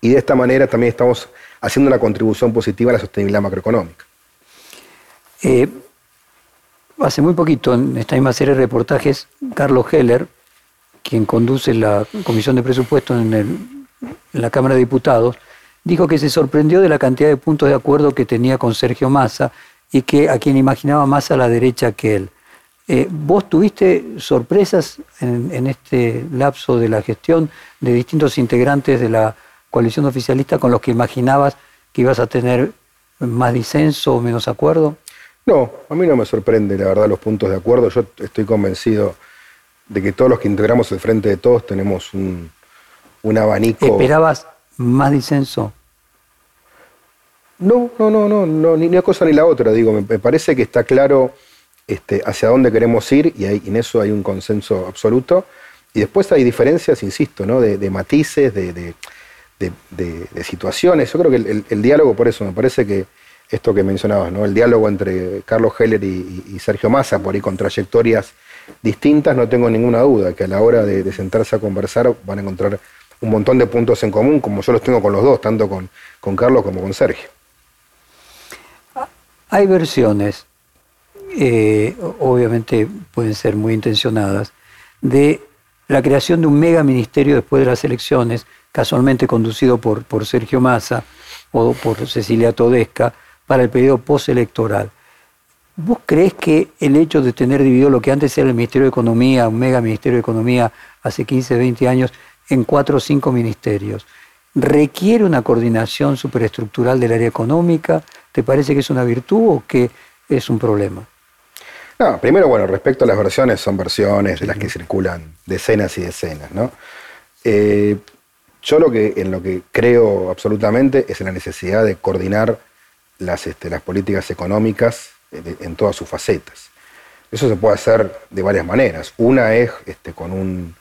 y de esta manera también estamos haciendo una contribución positiva a la sostenibilidad macroeconómica. Eh, hace muy poquito, en esta misma serie de reportajes, Carlos Heller, quien conduce la Comisión de Presupuestos en, la Cámara de Diputados, dijo que se sorprendió de la cantidad de puntos de acuerdo que tenía con Sergio Massa y que a quien imaginaba más a la derecha que él. Eh, ¿Vos tuviste sorpresas en, este lapso de la gestión de distintos integrantes de la coalición oficialista con los que imaginabas que ibas a tener más disenso o menos acuerdo? No, a mí no me sorprende, la verdad, los puntos de acuerdo. Yo estoy convencido de que todos los que integramos el Frente de Todos tenemos un, abanico. ¿Esperabas más disenso? No, no, no, no, no ni una cosa ni la otra. Digo, me, parece que está claro este, hacia dónde queremos ir y, en eso hay un consenso absoluto. Y después hay diferencias, insisto, ¿no? de, matices, de, situaciones. Yo creo que el, diálogo, por eso, me parece que esto que mencionabas, ¿no? el diálogo entre Carlos Heller y, y Sergio Massa, por ahí con trayectorias distintas, no tengo ninguna duda que a la hora de, sentarse a conversar van a encontrar un montón de puntos en común, como yo los tengo con los dos, tanto con, con Carlos como con Sergio. Hay versiones, eh, obviamente pueden ser muy intencionadas, de la creación de un mega ministerio después de las elecciones, casualmente conducido por, por Sergio Massa o por Cecilia Todesca, para el periodo postelectoral. ¿Vos crees que el hecho de tener dividido lo que antes era el Ministerio de Economía, un mega Ministerio de Economía, hace 15, 20 años, en cuatro o cinco ministerios, requiere una coordinación superestructural del área económica? ¿Te parece que es una virtud o que es un problema? No, primero, bueno, respecto a las versiones, son versiones de las que circulan decenas y decenas. Eh, yo lo que, en lo que creo absolutamente es en la necesidad de coordinar las, este, políticas económicas en todas sus facetas. Eso se puede hacer de varias maneras. Una es este, con un,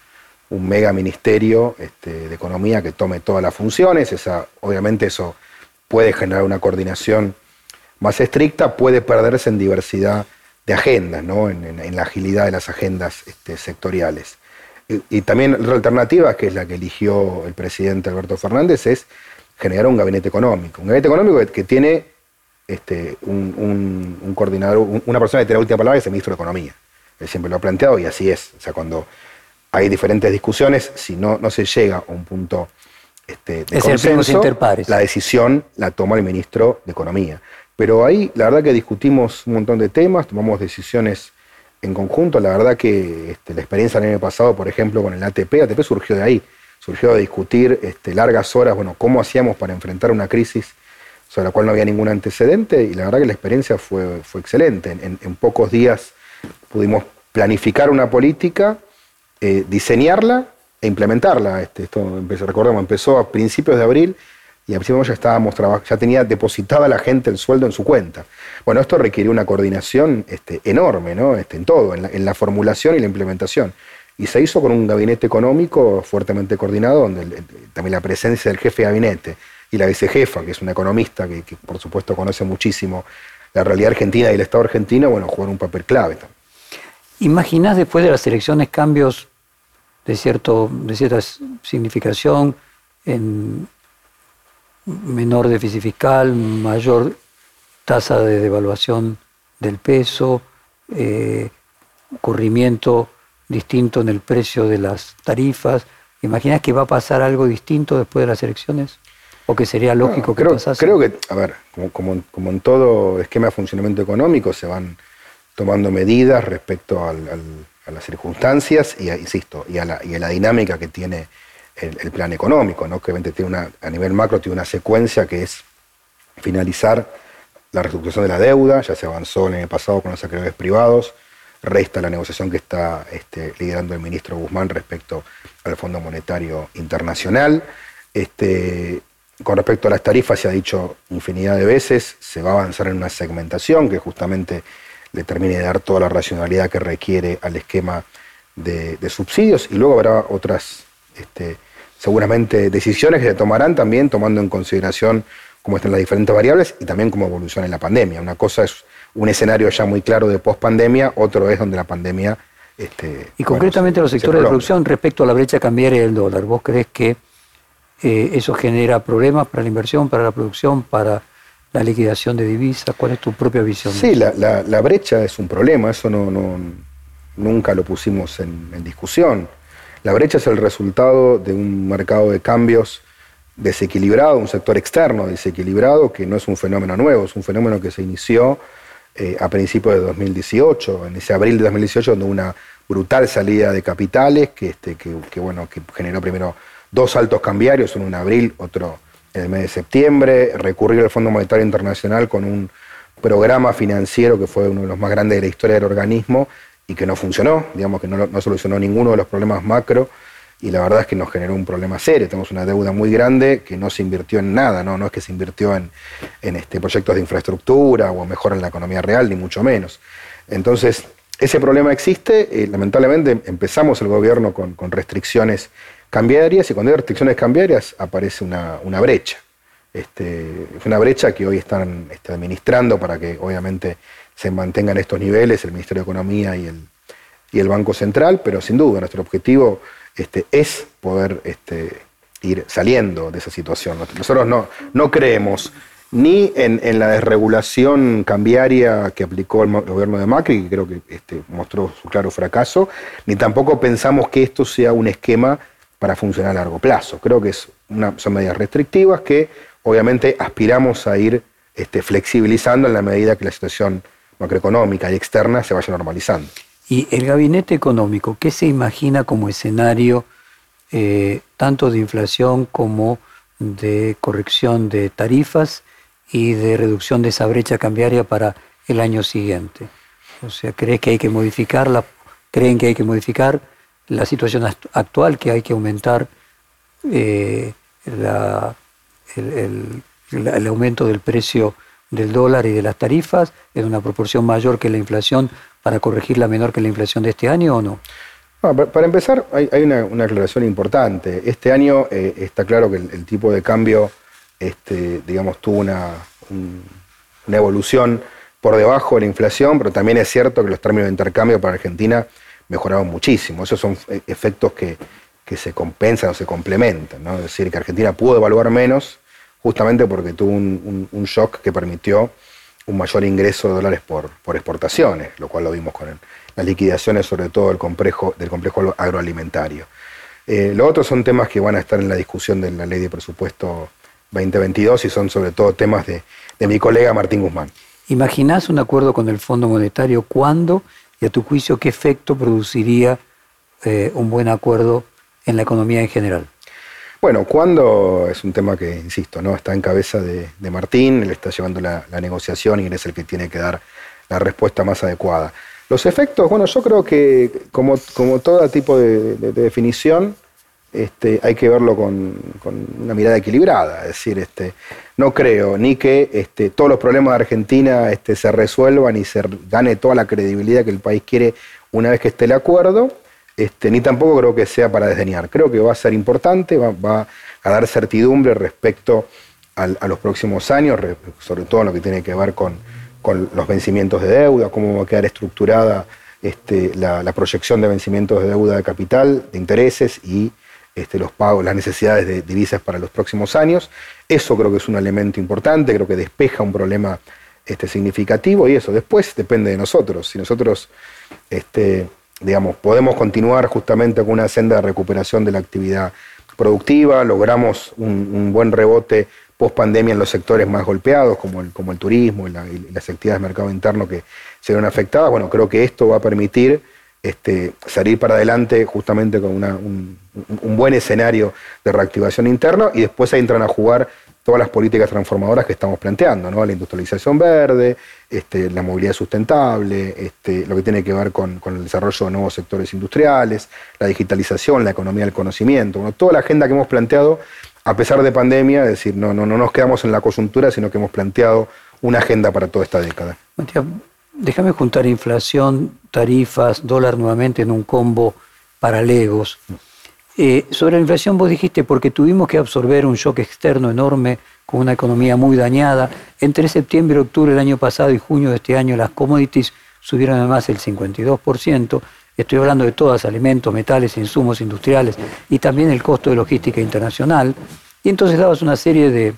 mega ministerio este, de economía que tome todas las funciones. Obviamente eso puede generar una coordinación más estricta, puede perderse en diversidad de agendas, ¿no? en, la agilidad de las agendas este, sectoriales. Y, y, también otra alternativa, que es la que eligió el presidente Alberto Fernández, es generar un gabinete económico. Un gabinete económico que tiene este, un, coordinador, una persona que tiene la última palabra es el ministro de Economía. Él siempre lo ha planteado y así es. O sea, cuando hay diferentes discusiones, si no, no se llega a un punto este, de consenso, la decisión la toma el ministro de Economía. Pero ahí la verdad que discutimos un montón de temas, tomamos decisiones en conjunto. La verdad que este, la experiencia del año pasado, por ejemplo, con el ATP, ATP surgió de ahí, surgió de discutir este, largas horas, bueno, cómo hacíamos para enfrentar una crisis sobre la cual no había ningún antecedente y la verdad que la experiencia fue, fue excelente. En, pocos días pudimos planificar una política, eh, diseñarla e implementarla. Este, esto empezó, recordemos, empezó a principios de abril y a principios ya estábamos ya tenía depositada la gente el sueldo en su cuenta. Bueno, esto requirió una coordinación este, enorme, ¿no? Este, en todo, en la, formulación y la implementación. Y se hizo con un gabinete económico fuertemente coordinado, donde también la presencia del jefe de gabinete, y la vicejefa, que es una economista que, por supuesto conoce muchísimo la realidad argentina y el Estado argentino, bueno, juegan un papel clave también. ¿Imaginás después de las elecciones cambios de, cierto, de cierta significación en menor déficit fiscal, mayor tasa de devaluación del peso, eh, corrimiento distinto en el precio de las tarifas? ¿Imaginás que va a pasar algo distinto después de las elecciones? ¿O que sería lógico que creo, pasase? Creo que, a ver, como, en todo esquema de funcionamiento económico, se van tomando medidas respecto a las circunstancias y, insisto, y a, la, y a la dinámica que tiene el, plan económico, ¿no? que tiene una, a nivel macro tiene una secuencia que es finalizar la reestructuración de la deuda, ya se avanzó en el pasado con los acreedores privados, resta la negociación que está este, liderando el ministro Guzmán respecto al Fondo Monetario Internacional. Este, con respecto a las tarifas, se ha dicho infinidad de veces, se va a avanzar en una segmentación que justamente le termine de dar toda la racionalidad que requiere al esquema de, subsidios y luego habrá otras, este, seguramente, decisiones que se tomarán también tomando en consideración cómo están las diferentes variables y también cómo evoluciona la pandemia. Una cosa es un escenario ya muy claro de post-pandemia, otro es donde la pandemia... Este, y concretamente los sectores de producción respecto a la brecha cambiaria del dólar, ¿vos crees que eh, eso genera problemas para la inversión, para la producción, para la liquidación de divisas? ¿Cuál es tu propia visión? Sí, la, brecha es un problema, eso no, no nunca lo pusimos en, discusión. La brecha es el resultado de un mercado de cambios desequilibrado, un sector externo desequilibrado, que no es un fenómeno nuevo, es un fenómeno que se inició eh, a principios de 2018, en ese abril de 2018, donde una brutal salida de capitales que, este, bueno, que generó primero dos saltos cambiarios, uno en abril, otro en el mes de septiembre, recurrió al Fondo Monetario Internacional con un programa financiero que fue uno de los más grandes de la historia del organismo y que no funcionó, digamos que no, no solucionó ninguno de los problemas macro y la verdad es que nos generó un problema serio. Tenemos una deuda muy grande que no se invirtió en nada, no, no es que se invirtió en, este, proyectos de infraestructura o mejor en la economía real, ni mucho menos. Entonces, ese problema existe, y lamentablemente empezamos el gobierno con, restricciones cambiarias y cuando hay restricciones cambiarias aparece una, brecha. Este, es una brecha que hoy están este, administrando para que obviamente se mantengan estos niveles el Ministerio de Economía y el, y el Banco Central, pero sin duda nuestro objetivo este, es poder este, ir saliendo de esa situación. Nosotros no, no creemos ni en, la desregulación cambiaria que aplicó el gobierno de Macri, que creo que este, mostró su claro fracaso, ni tampoco pensamos que esto sea un esquema para funcionar a largo plazo. Creo que es una, son medidas restrictivas que obviamente aspiramos a ir flexibilizando en la medida que la situación macroeconómica y externa se vaya normalizando. Y el gabinete económico, ¿qué se imagina como escenario eh, tanto de inflación como de corrección de tarifas y de reducción de esa brecha cambiaria para el año siguiente? O sea, ¿creen que hay que modificarla? ¿Creen que hay que modificar la situación actual, que hay que aumentar eh, el aumento del precio del dólar y de las tarifas en una proporción mayor que la inflación para corregirla menor que la inflación de este año o no? para empezar, hay, una, aclaración importante. Este año eh, está claro que el, tipo de cambio, este, digamos, tuvo una, una evolución por debajo de la inflación, pero también es cierto que los términos de intercambio para Argentina mejoraron muchísimo. Esos son eh, efectos que, se compensan o se complementan. ¿no? Es decir, que Argentina pudo evaluar menos justamente porque tuvo un, shock que permitió un mayor ingreso de dólares por, por exportaciones, lo cual lo vimos con las liquidaciones, sobre todo del complejo, del complejo agroalimentario. Eh, lo otro son temas que van a estar en la discusión de la ley de presupuesto 2022 y son sobre todo temas de, mi colega Martín Guzmán. ¿Imaginás un acuerdo con el Fondo Monetario? ¿Cuándo y a tu juicio qué efecto produciría eh, un buen acuerdo en la economía en general? Bueno, cuando es un tema que, insisto, no está en cabeza de, Martín, él está llevando la, negociación y él es el que tiene que dar la respuesta más adecuada. Los efectos, bueno, yo creo que como, como todo tipo de, definición, este, hay que verlo con, una mirada equilibrada. Es decir, este, no creo ni que este, todos los problemas de Argentina este, se resuelvan y se gane toda la credibilidad que el país quiere una vez que esté el acuerdo, este, ni tampoco creo que sea para desdeñar. Creo que va a ser importante, va, a dar certidumbre respecto a los próximos años, sobre todo en lo que tiene que ver con, los vencimientos de deuda, cómo va a quedar estructurada este, la, proyección de vencimientos de deuda de capital, de intereses y este, los pagos, las necesidades de divisas para los próximos años. Eso creo que es un elemento importante, creo que despeja un problema significativo y eso después depende de nosotros. Si nosotros digamos, podemos continuar justamente con una senda de recuperación de la actividad productiva, logramos un, buen rebote post pandemia en los sectores más golpeados, como el, como el turismo y, las actividades de mercado interno que se ven afectadas. Bueno, creo que esto va a permitir este, salir para adelante justamente con un, buen escenario de reactivación interna y después ahí entran a jugar todas las políticas transformadoras que estamos planteando, ¿no? La industrialización verde, este, la movilidad sustentable, este, lo que tiene que ver con, el desarrollo de nuevos sectores industriales, la digitalización, la economía del conocimiento, toda la agenda que hemos planteado a pesar de pandemia, es decir, no, no, no nos quedamos en la coyuntura, sino que hemos planteado una agenda para toda esta década. Matías, déjame juntar inflación, tarifas, dólar nuevamente en un combo para Legos. Eh, sobre la inflación vos dijiste porque tuvimos que absorber un shock externo enorme con una economía muy dañada. Entre septiembre, octubre del año pasado y junio de este año las commodities subieron además el 52%. Estoy hablando de todas, alimentos, metales, insumos industriales y también el costo de logística internacional. Y entonces dabas una serie de,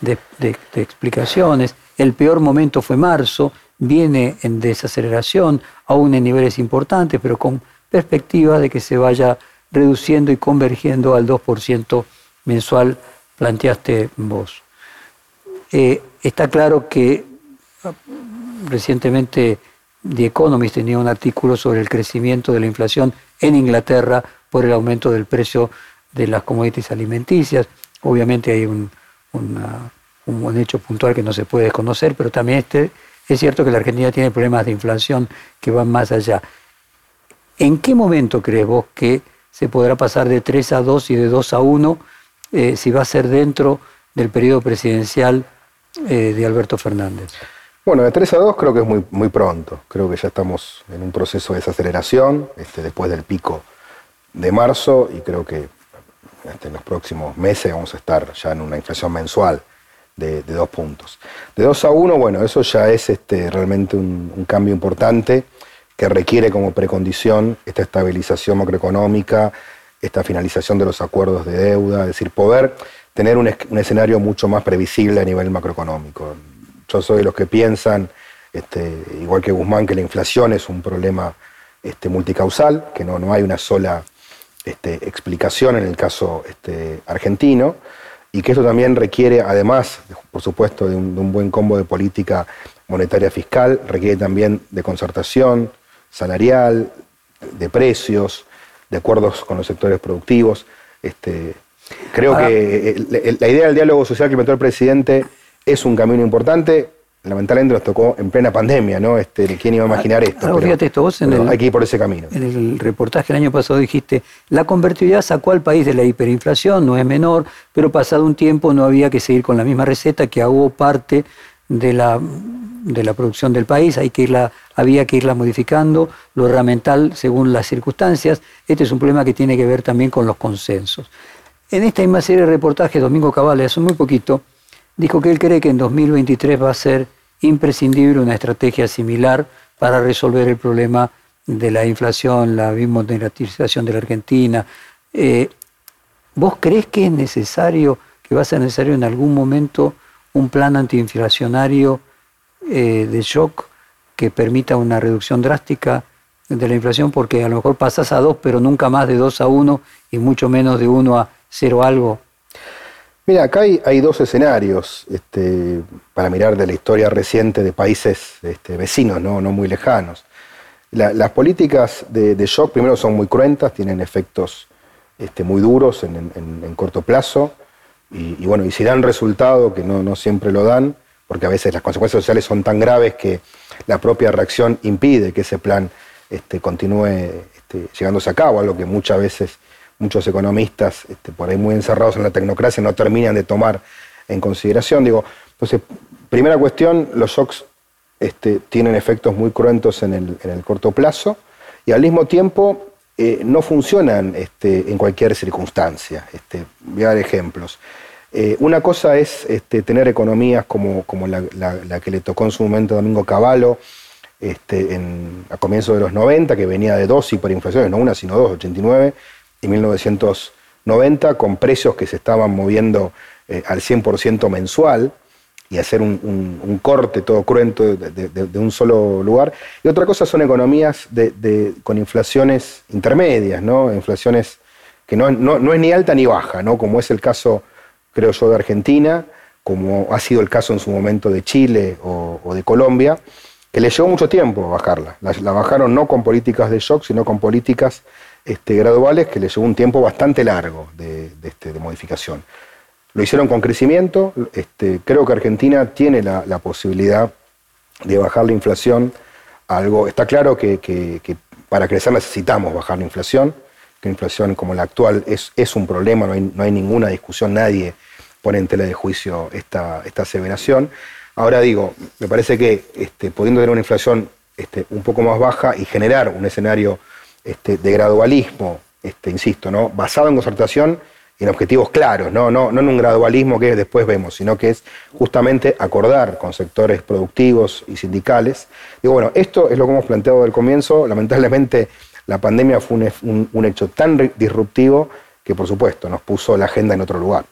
de explicaciones. El peor momento fue marzo, viene en desaceleración, aún en niveles importantes, pero con perspectiva de que se vaya reduciendo y convergiendo al 2% mensual, planteaste vos. Eh, está claro que ah, recientemente The Economist tenía un artículo sobre el crecimiento de la inflación en Inglaterra por el aumento del precio de las commodities alimenticias. Obviamente hay un, un hecho puntual que no se puede desconocer, pero también este, es cierto que la Argentina tiene problemas de inflación que van más allá. ¿En qué momento crees vos que se podrá pasar de 3 a 2 y de 2 a 1 eh, si va a ser dentro del periodo presidencial eh, de Alberto Fernández? Bueno, de 3 a 2 creo que es muy, muy pronto. Creo que ya estamos en un proceso de desaceleración este, después del pico de marzo y creo que este, en los próximos meses vamos a estar ya en una inflación mensual de, dos puntos. De 2 a 1, bueno, eso ya es este, realmente un cambio importante que requiere como precondición esta estabilización macroeconómica, esta finalización de los acuerdos de deuda, es decir, poder tener un, escenario mucho más previsible a nivel macroeconómico. Yo soy de los que piensan, este, igual que Guzmán, que la inflación es un problema este, multicausal, que no, no hay una sola este, explicación en el caso argentino, y que esto también requiere, además, por supuesto, de un buen combo de política monetaria fiscal, requiere también de concertación, salarial, de precios, de acuerdos con los sectores productivos. Este, creo que eh, la idea del diálogo social que inventó el presidente es un camino importante. Lamentablemente nos tocó en plena pandemia, ¿no? Este, ¿Quién iba a imaginar esto? fíjate esto, vos en el, hay que ir por ese camino. En el reportaje el año pasado dijiste, la convertibilidad sacó al país de la hiperinflación, no es menor, pero pasado un tiempo no había que seguir con la misma receta que hago parte de la de la producción del país, hay que irla, había que irla modificando, lo herramental según las circunstancias. Este es un problema que tiene que ver también con los consensos. En esta misma serie de reportajes, Domingo Cabale, hace muy poquito, dijo que él cree que en 2023 va a ser imprescindible una estrategia similar para resolver el problema de la inflación, la bimodernatización de la Argentina. Eh, ¿Vos crees que es necesario, que va a ser necesario en algún momento un plan antiinflacionario eh, de shock que permita una reducción drástica de la inflación, porque a lo mejor pasas a 2, pero nunca más de 2 a 1 y mucho menos de 1 a 0 algo. Mira, acá hay, dos escenarios este, para mirar de la historia reciente de países este, vecinos, no, no muy lejanos. las políticas de, shock primero son muy cruentas, tienen efectos este, muy duros en, corto plazo y, bueno, y si dan resultado, que no, no siempre lo dan, porque a veces las consecuencias sociales son tan graves que la propia reacción impide que ese plan este, continúe este, llegándose a cabo, algo que muchas veces muchos economistas, este, por ahí muy encerrados en la tecnocracia, no terminan de tomar en consideración. Digo, entonces, primera cuestión, los shocks tienen efectos muy cruentos en el, corto plazo y al mismo tiempo eh, no funcionan en cualquier circunstancia. voy a dar ejemplos. Eh, una cosa es este, tener economías como, la, que le tocó en su momento a Domingo Cavallo, este, a comienzos de los 90, que venía de dos hiperinflaciones, no una, sino dos, 89 y 1990, con precios que se estaban moviendo eh, al 100% mensual y hacer un, corte todo cruento de, un solo lugar. Y otra cosa son economías con inflaciones intermedias, ¿no? inflaciones que no, es ni alta ni baja, ¿no? como es el caso creo yo, de Argentina, como ha sido el caso en su momento de Chile o, de Colombia, que le llevó mucho tiempo bajarla. La, bajaron no con políticas de shock, sino con políticas este, graduales que le llevó un tiempo bastante largo de, este, de modificación. Lo hicieron con crecimiento. Este, creo que Argentina tiene la, posibilidad de bajar la inflación. Algo, está claro que, para crecer necesitamos bajar la inflación, que la inflación como la actual es, un problema, no hay, ninguna discusión, nadie pone en tela de juicio esta, aseveración. Ahora digo, me parece que este, pudiendo tener una inflación este, un poco más baja y generar un escenario de gradualismo, insisto, ¿no? basado en concertación en objetivos claros, ¿no? No, no en un gradualismo que después vemos, sino que es justamente acordar con sectores productivos y sindicales. Digo, bueno, esto es lo que hemos planteado del comienzo. Lamentablemente la pandemia fue un, hecho tan disruptivo que por supuesto nos puso la agenda en otro lugar.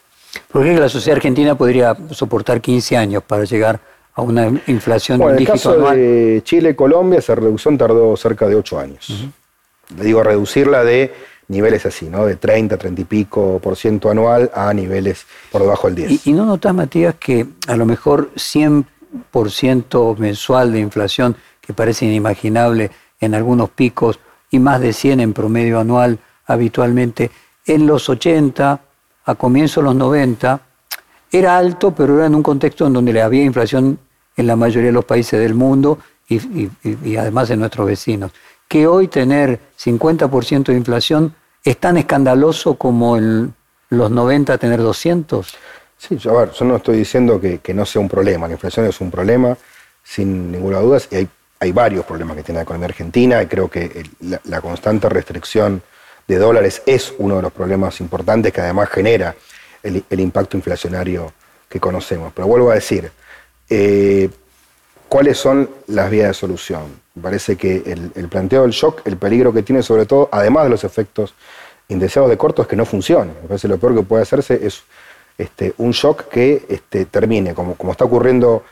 ¿Por qué la sociedad argentina podría soportar 15 años para llegar a una inflación bueno, en el caso de Chile y Colombia, esa reducción tardó cerca de 8 años. Le digo, reducirla de niveles así, ¿no? De 30, 30 y pico por ciento anual a niveles por debajo del 10. ¿Y, no notas, Matías, que a lo mejor 100% mensual de inflación, que parece inimaginable en algunos picos, y más de 100 en promedio anual habitualmente, en los 80, a comienzos de los 90, era alto, pero era en un contexto en donde había inflación en la mayoría de los países del mundo y, además en nuestros vecinos. Que hoy tener 50% de inflación es tan escandaloso como en los 90 tener 200. Sí, yo, a ver, yo no estoy diciendo que, no sea un problema, la inflación es un problema, sin ninguna duda, y hay, varios problemas que tiene la economía argentina, y creo que la, constante restricción de dólares es uno de los problemas importantes que además genera el, el impacto inflacionario que conocemos. Pero vuelvo a decir, eh, ¿Cuáles son las vías de solución? Me parece que el, planteo del shock, el peligro que tiene sobre todo, además de los efectos indeseados de corto, es que no funcione. Me parece que lo peor que puede hacerse es este, un shock que este, termine, como, como está ocurriendo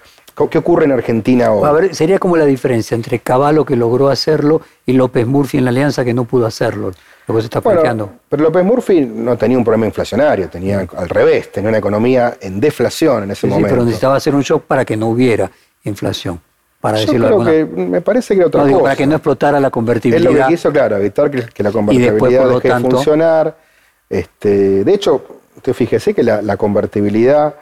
¿Qué ocurre en Argentina hoy? A ver, sería como la diferencia entre Caballo que logró hacerlo y López Murphy en la alianza que no pudo hacerlo. Lo que se está planteando. pero López Murphy no tenía un problema inflacionario, tenía al revés, tenía una economía en deflación en ese momento. Sí, pero necesitaba hacer un shock para que no hubiera inflación. Para Yo creo que me parece que era otra cosa. para que no explotara la convertibilidad. Es lo que quiso, claro, evitar que, la convertibilidad deje de funcionar. Este, de hecho, usted fíjese que la convertibilidad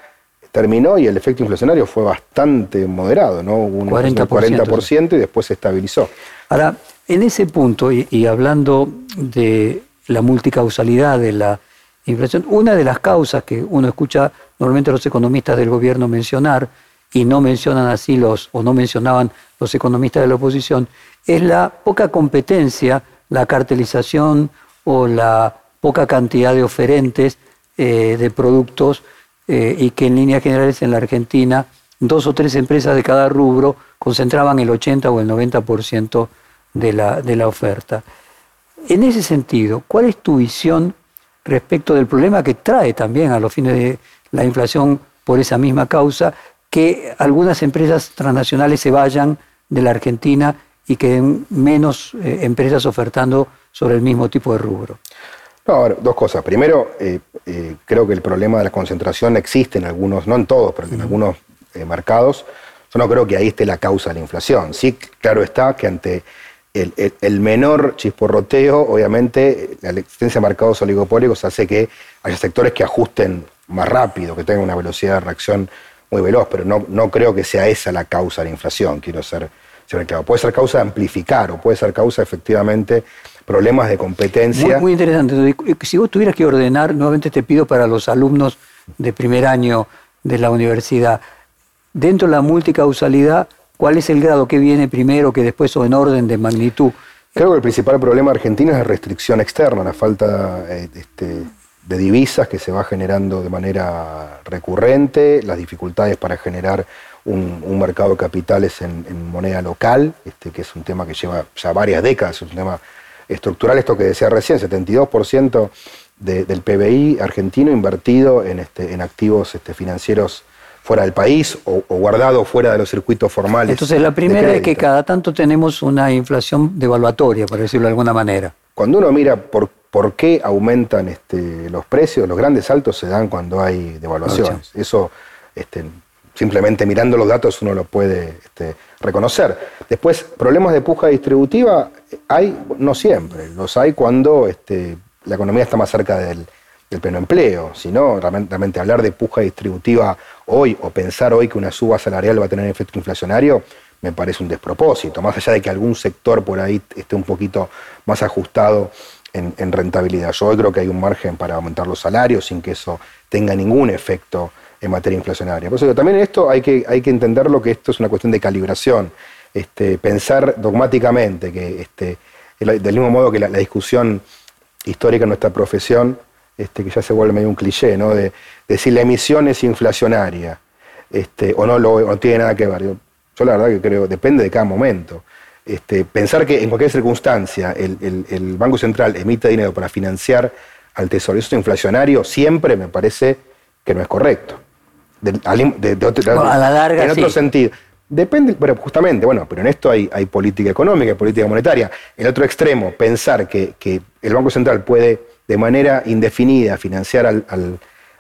terminó y el efecto inflacionario fue bastante moderado, ¿no? Un 40%, y después se estabilizó. Ahora, en ese punto, y, hablando de la multicausalidad de la inflación, una de las causas que uno escucha normalmente a los economistas del gobierno mencionar, y no mencionan así los, o no mencionaban los economistas de la oposición, es la poca competencia, la cartelización o la poca cantidad de oferentes eh, de productos eh, y que en líneas generales en la Argentina dos o tres empresas de cada rubro concentraban el 80 o el 90% de la, de la oferta. En ese sentido, ¿cuál es tu visión respecto del problema que trae también a los fines de la inflación por esa misma causa, que algunas empresas transnacionales se vayan de la Argentina y queden menos eh, empresas ofertando sobre el mismo tipo de rubro? No, dos cosas. Primero, eh, eh, creo que el problema de la concentración existe en algunos, no en todos, pero en algunos mercados. Yo no creo que ahí esté la causa de la inflación. Sí, claro está que ante el, menor chisporroteo, obviamente, la existencia de mercados oligopólicos hace que haya sectores que ajusten más rápido, que tengan una velocidad de reacción muy veloz, pero no, no creo que sea esa la causa de la inflación, quiero ser, ser claro. Puede ser causa de amplificar o puede ser causa efectivamente problemas de competencia. Muy, interesante. Si vos tuvieras que ordenar, nuevamente te pido para los alumnos de primer año de la universidad, dentro de la multicausalidad, ¿cuál es el grado que viene primero, que después o en orden de magnitud? Creo que el principal problema argentino es la restricción externa, la falta eh, este, de divisas que se va generando de manera recurrente, las dificultades para generar un, mercado de capitales en, moneda local, este, que es un tema que lleva ya varias décadas, es un tema estructural, esto que decía recién, 72% del PBI argentino invertido en, este, en activos este, financieros fuera del país o, guardado fuera de los circuitos formales. Entonces, la primera es que cada tanto tenemos una inflación devaluatoria, por decirlo de alguna manera. Cuando uno mira por, por qué aumentan este, los precios, los grandes saltos se dan cuando hay devaluaciones. Eso este, Simplemente mirando los datos uno lo puede este, reconocer. Después, problemas de puja distributiva hay, no siempre, los hay cuando la economía está más cerca del, del pleno empleo, sino realmente, hablar de puja distributiva hoy o pensar hoy que una suba salarial va a tener efecto inflacionario, me parece un despropósito, más allá de que algún sector por ahí esté un poquito más ajustado en, rentabilidad. Yo creo que hay un margen para aumentar los salarios sin que eso tenga ningún efecto en materia inflacionaria. Por eso también esto hay que, hay que entenderlo que esto es una cuestión de calibración. Este, pensar dogmáticamente que este, del mismo modo que la, discusión histórica en nuestra profesión, este, que ya se vuelve medio un cliché, ¿no? de, si la emisión es inflacionaria o no, lo, tiene nada que ver. Yo, la verdad que creo, depende de cada momento. Este, pensar que en cualquier circunstancia el, Banco Central emite dinero para financiar al tesoro, eso es inflacionario, siempre me parece que no es correcto. a la larga, en otro sentido. Depende, pero justamente, bueno, pero en esto hay, hay política económica, hay política monetaria. En el otro extremo, pensar que, el Banco Central puede de manera indefinida financiar al,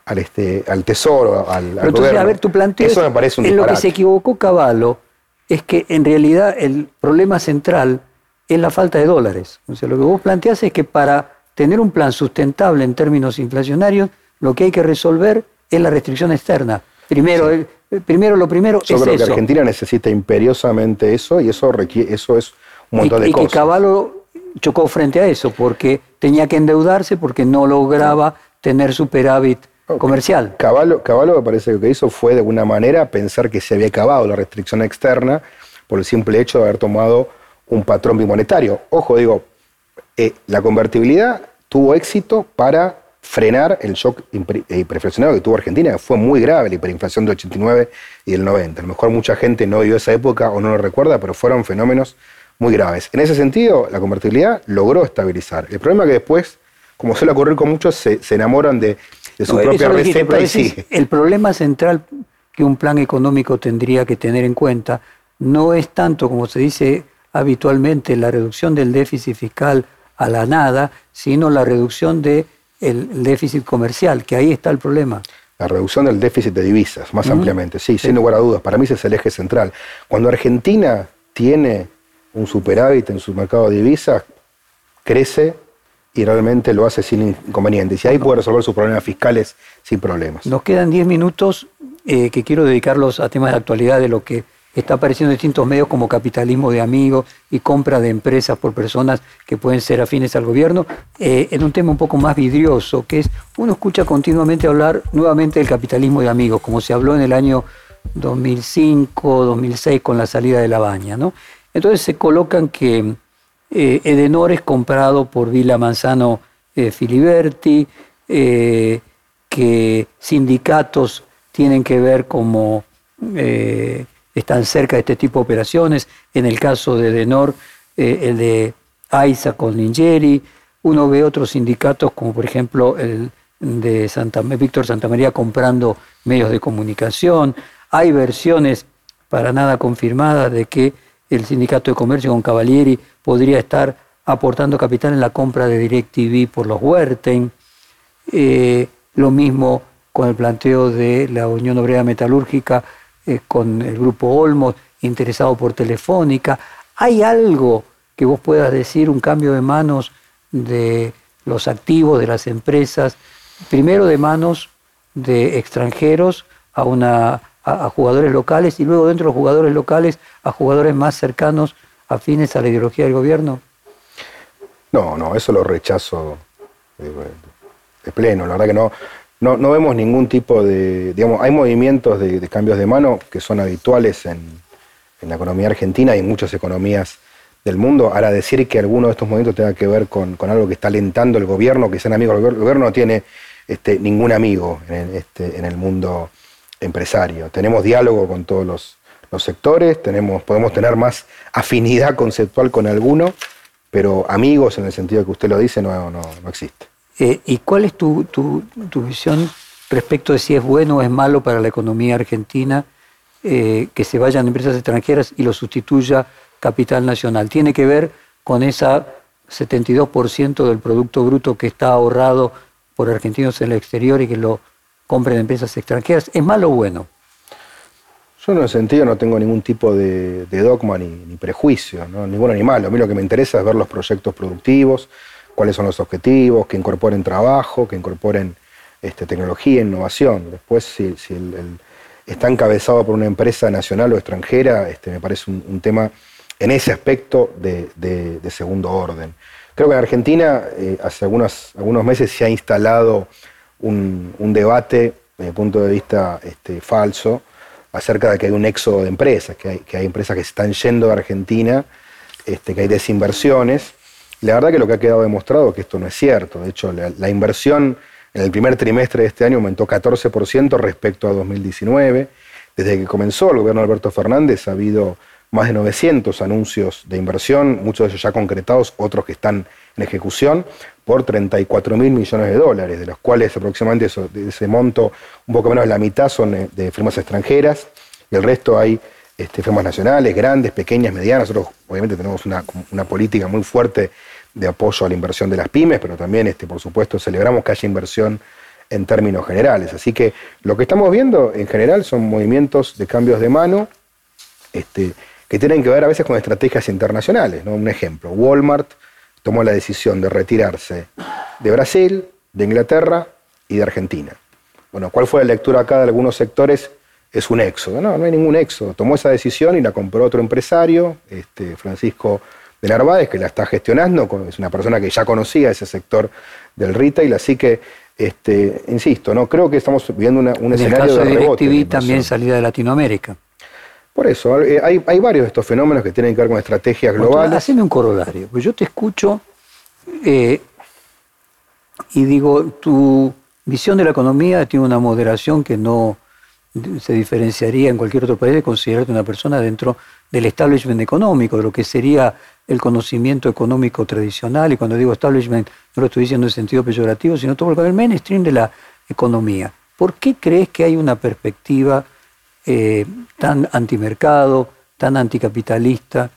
al, este, al tesoro, al, pero entonces, A ver, tu planteo eso me parece un En lo que se equivocó Caballo es que en realidad el problema central es la falta de dólares. O sea, lo que vos planteás es que para tener un plan sustentable en términos inflacionarios, lo que hay que resolver es la restricción externa. Primero, primero lo primero Yo creo que Argentina necesita imperiosamente eso y eso requiere, eso es un montón de cosas. Y que Caballo chocó frente a eso porque tenía que endeudarse porque no lograba tener superávit comercial. Caballo, Caballo me parece que lo que hizo fue de alguna manera pensar que se había acabado la restricción externa por el simple hecho de haber tomado un patrón bimonetario. Ojo, digo, eh, la convertibilidad tuvo éxito para frenar el shock eh, hiperinflacionario que tuvo Argentina, que fue muy grave la hiperinflación del 89 y del 90. A lo mejor mucha gente no vio esa época o no lo recuerda, pero fueron fenómenos muy graves. En ese sentido, la convertibilidad logró estabilizar. El problema es que después, como suele ocurrir con muchos, se, enamoran de, su propia receta y sigue. El problema central que un plan económico tendría que tener en cuenta no es tanto, como se dice habitualmente, la reducción del déficit fiscal a la nada, sino la reducción de el déficit comercial, que ahí está el problema. La reducción del déficit de divisas, más ampliamente, sí, sin lugar a dudas. Para mí ese es el eje central. Cuando Argentina tiene un superávit en su mercado de divisas, crece y realmente lo hace sin inconvenientes. Y ahí puede resolver sus problemas fiscales sin problemas. Nos quedan 10 minutos eh, que quiero dedicarlos a temas de actualidad de lo que está apareciendo en distintos medios como capitalismo de amigos y compra de empresas por personas que pueden ser afines al gobierno, eh, en un tema un poco más vidrioso, que es, uno escucha continuamente hablar nuevamente del capitalismo de amigos, como se habló en el año 2005, 2006 con la salida de la baña, ¿no? Entonces se colocan que eh, Edenor es comprado por Vila Manzano eh, Filiberti, que sindicatos tienen que ver como están cerca de este tipo de operaciones. En el caso de Denor, eh, el de AISA con Lingeri. Uno ve otros sindicatos, como por ejemplo el de Santa, Víctor Santamaría comprando medios de comunicación. Hay versiones para nada confirmadas de que el sindicato de comercio con Cavalieri podría estar aportando capital en la compra de DirecTV por los Huerten. Eh, lo mismo con el planteo de la Unión Obrera Metalúrgica eh, con el grupo Olmos, interesado por Telefónica. ¿Hay algo que vos puedas decir, un cambio de manos de los activos de las empresas, primero de manos de extranjeros a, una, a, jugadores locales y luego dentro de los jugadores locales a jugadores más cercanos, afines a la ideología del gobierno? No, no, eso lo rechazo de, pleno. La verdad que no, no, no vemos ningún tipo de, digamos, hay movimientos de, cambios de mano que son habituales en, la economía argentina y en muchas economías del mundo. Ahora, decir que alguno de estos movimientos tenga que ver con, algo que está alentando el gobierno, que sean amigos del gobierno, el gobierno no tiene este, ningún amigo en, este, en el mundo empresario. Tenemos diálogo con todos los, sectores, tenemos, podemos tener más afinidad conceptual con alguno, pero amigos en el sentido que usted lo dice no, no, no existe. Eh, ¿Y cuál es tu, visión respecto de si es bueno o es malo para la economía argentina eh, que se vayan empresas extranjeras y lo sustituya capital nacional? ¿Tiene que ver con esa 72% del Producto Bruto que está ahorrado por argentinos en el exterior y que lo compren empresas extranjeras? ¿Es malo o bueno? Yo en ese sentido no tengo ningún tipo de, dogma ni, prejuicio, ni bueno ni malo. A mí lo que me interesa es ver los proyectos productivos, cuáles son los objetivos, que incorporen trabajo, que incorporen este, tecnología, innovación. Después, si, está encabezado por una empresa nacional o extranjera, este, me parece un, tema en ese aspecto de, segundo orden. Creo que en Argentina eh, hace algunos meses se ha instalado un, debate, desde el punto de vista este, falso, acerca de que hay un éxodo de empresas, que hay, que hay empresas que se están yendo de Argentina, este, que hay desinversiones. La verdad que lo que ha quedado demostrado es que esto no es cierto. De hecho, la, inversión en el primer trimestre de este año aumentó 14% respecto a 2019. Desde que comenzó el gobierno de Alberto Fernández ha habido más de 900 anuncios de inversión, muchos de ellos ya concretados, otros que están en ejecución, por 34 mil millones de dólares, de los cuales aproximadamente de ese monto, un poco menos de la mitad son eh, de firmas extranjeras, y el resto hay este, firmas nacionales, grandes, pequeñas, medianas. Nosotros obviamente tenemos una, política muy fuerte de apoyo a la inversión de las pymes, pero también, este, por supuesto, celebramos que haya inversión en términos generales. Así que lo que estamos viendo en general son movimientos de cambios de mano este, que tienen que ver a veces con estrategias internacionales. Un ejemplo, Walmart tomó la decisión de retirarse de Brasil, de Inglaterra y de Argentina. Bueno, ¿cuál fue la lectura acá de algunos sectores? es un éxodo. No, no hay ningún éxodo. Tomó esa decisión y la compró otro empresario, este, Francisco de Narváez, que la está gestionando, es una persona que ya conocía ese sector del retail, así que, este, insisto, no creo que estamos viviendo una, un escenario de, rebote. también salida de Latinoamérica. Por eso, eh, hay, varios de estos fenómenos que tienen que ver con estrategias globales. haceme un corolario, pues yo te escucho eh, y digo, tu visión de la economía tiene una moderación que no, se diferenciaría en cualquier otro país de considerarte una persona dentro del establishment económico, de lo que sería el conocimiento económico tradicional, y cuando digo establishment no lo estoy diciendo en sentido peyorativo, sino todo el mainstream de la economía. ¿Por qué crees que hay una perspectiva eh, tan antimercado, tan anticapitalista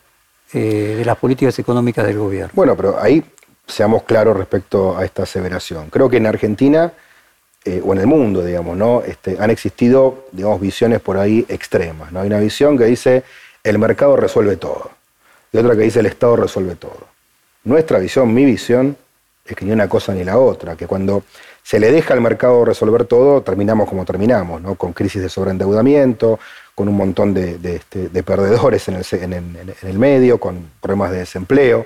eh, de las políticas económicas del gobierno? Bueno, pero ahí seamos claros respecto a esta aseveración. Creo que en Argentina eh, o en el mundo, digamos, ¿no? Este, han existido, digamos, visiones por ahí extremas, ¿no? Hay una visión que dice el mercado resuelve todo y otra que dice el Estado resuelve todo. Nuestra visión, mi visión, es que ni una cosa ni la otra, que cuando se le deja al mercado resolver todo, terminamos como terminamos, ¿no? Con crisis de sobreendeudamiento, con un montón de, este, perdedores en el, en el medio, con problemas de desempleo.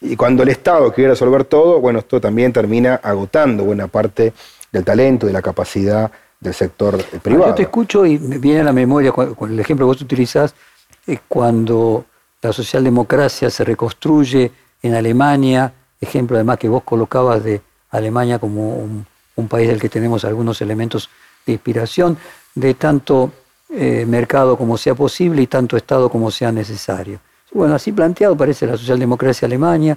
Y cuando el Estado quiere resolver todo, bueno, esto también termina agotando buena parte del talento, de la capacidad del sector privado. Yo te escucho y me viene a la memoria, con el ejemplo que vos utilizás, cuando la socialdemocracia se reconstruye en Alemania, ejemplo además que vos colocabas de Alemania como un, país del que tenemos algunos elementos de inspiración, de tanto eh, mercado como sea posible y tanto Estado como sea necesario. Bueno, así planteado parece la socialdemocracia alemania.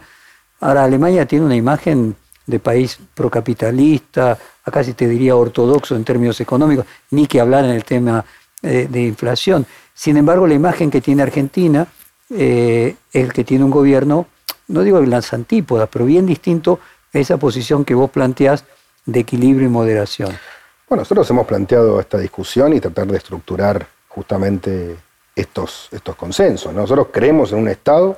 Ahora, Alemania tiene una imagen de país procapitalista, acá sí te diría ortodoxo en términos económicos, ni que hablar en el tema eh, de inflación. Sin embargo, la imagen que tiene Argentina eh, es que tiene un gobierno, no digo las antípodas, pero bien distinto a esa posición que vos planteás de equilibrio y moderación. Bueno, nosotros hemos planteado esta discusión y tratar de estructurar justamente estos, estos consensos. Nosotros creemos en un Estado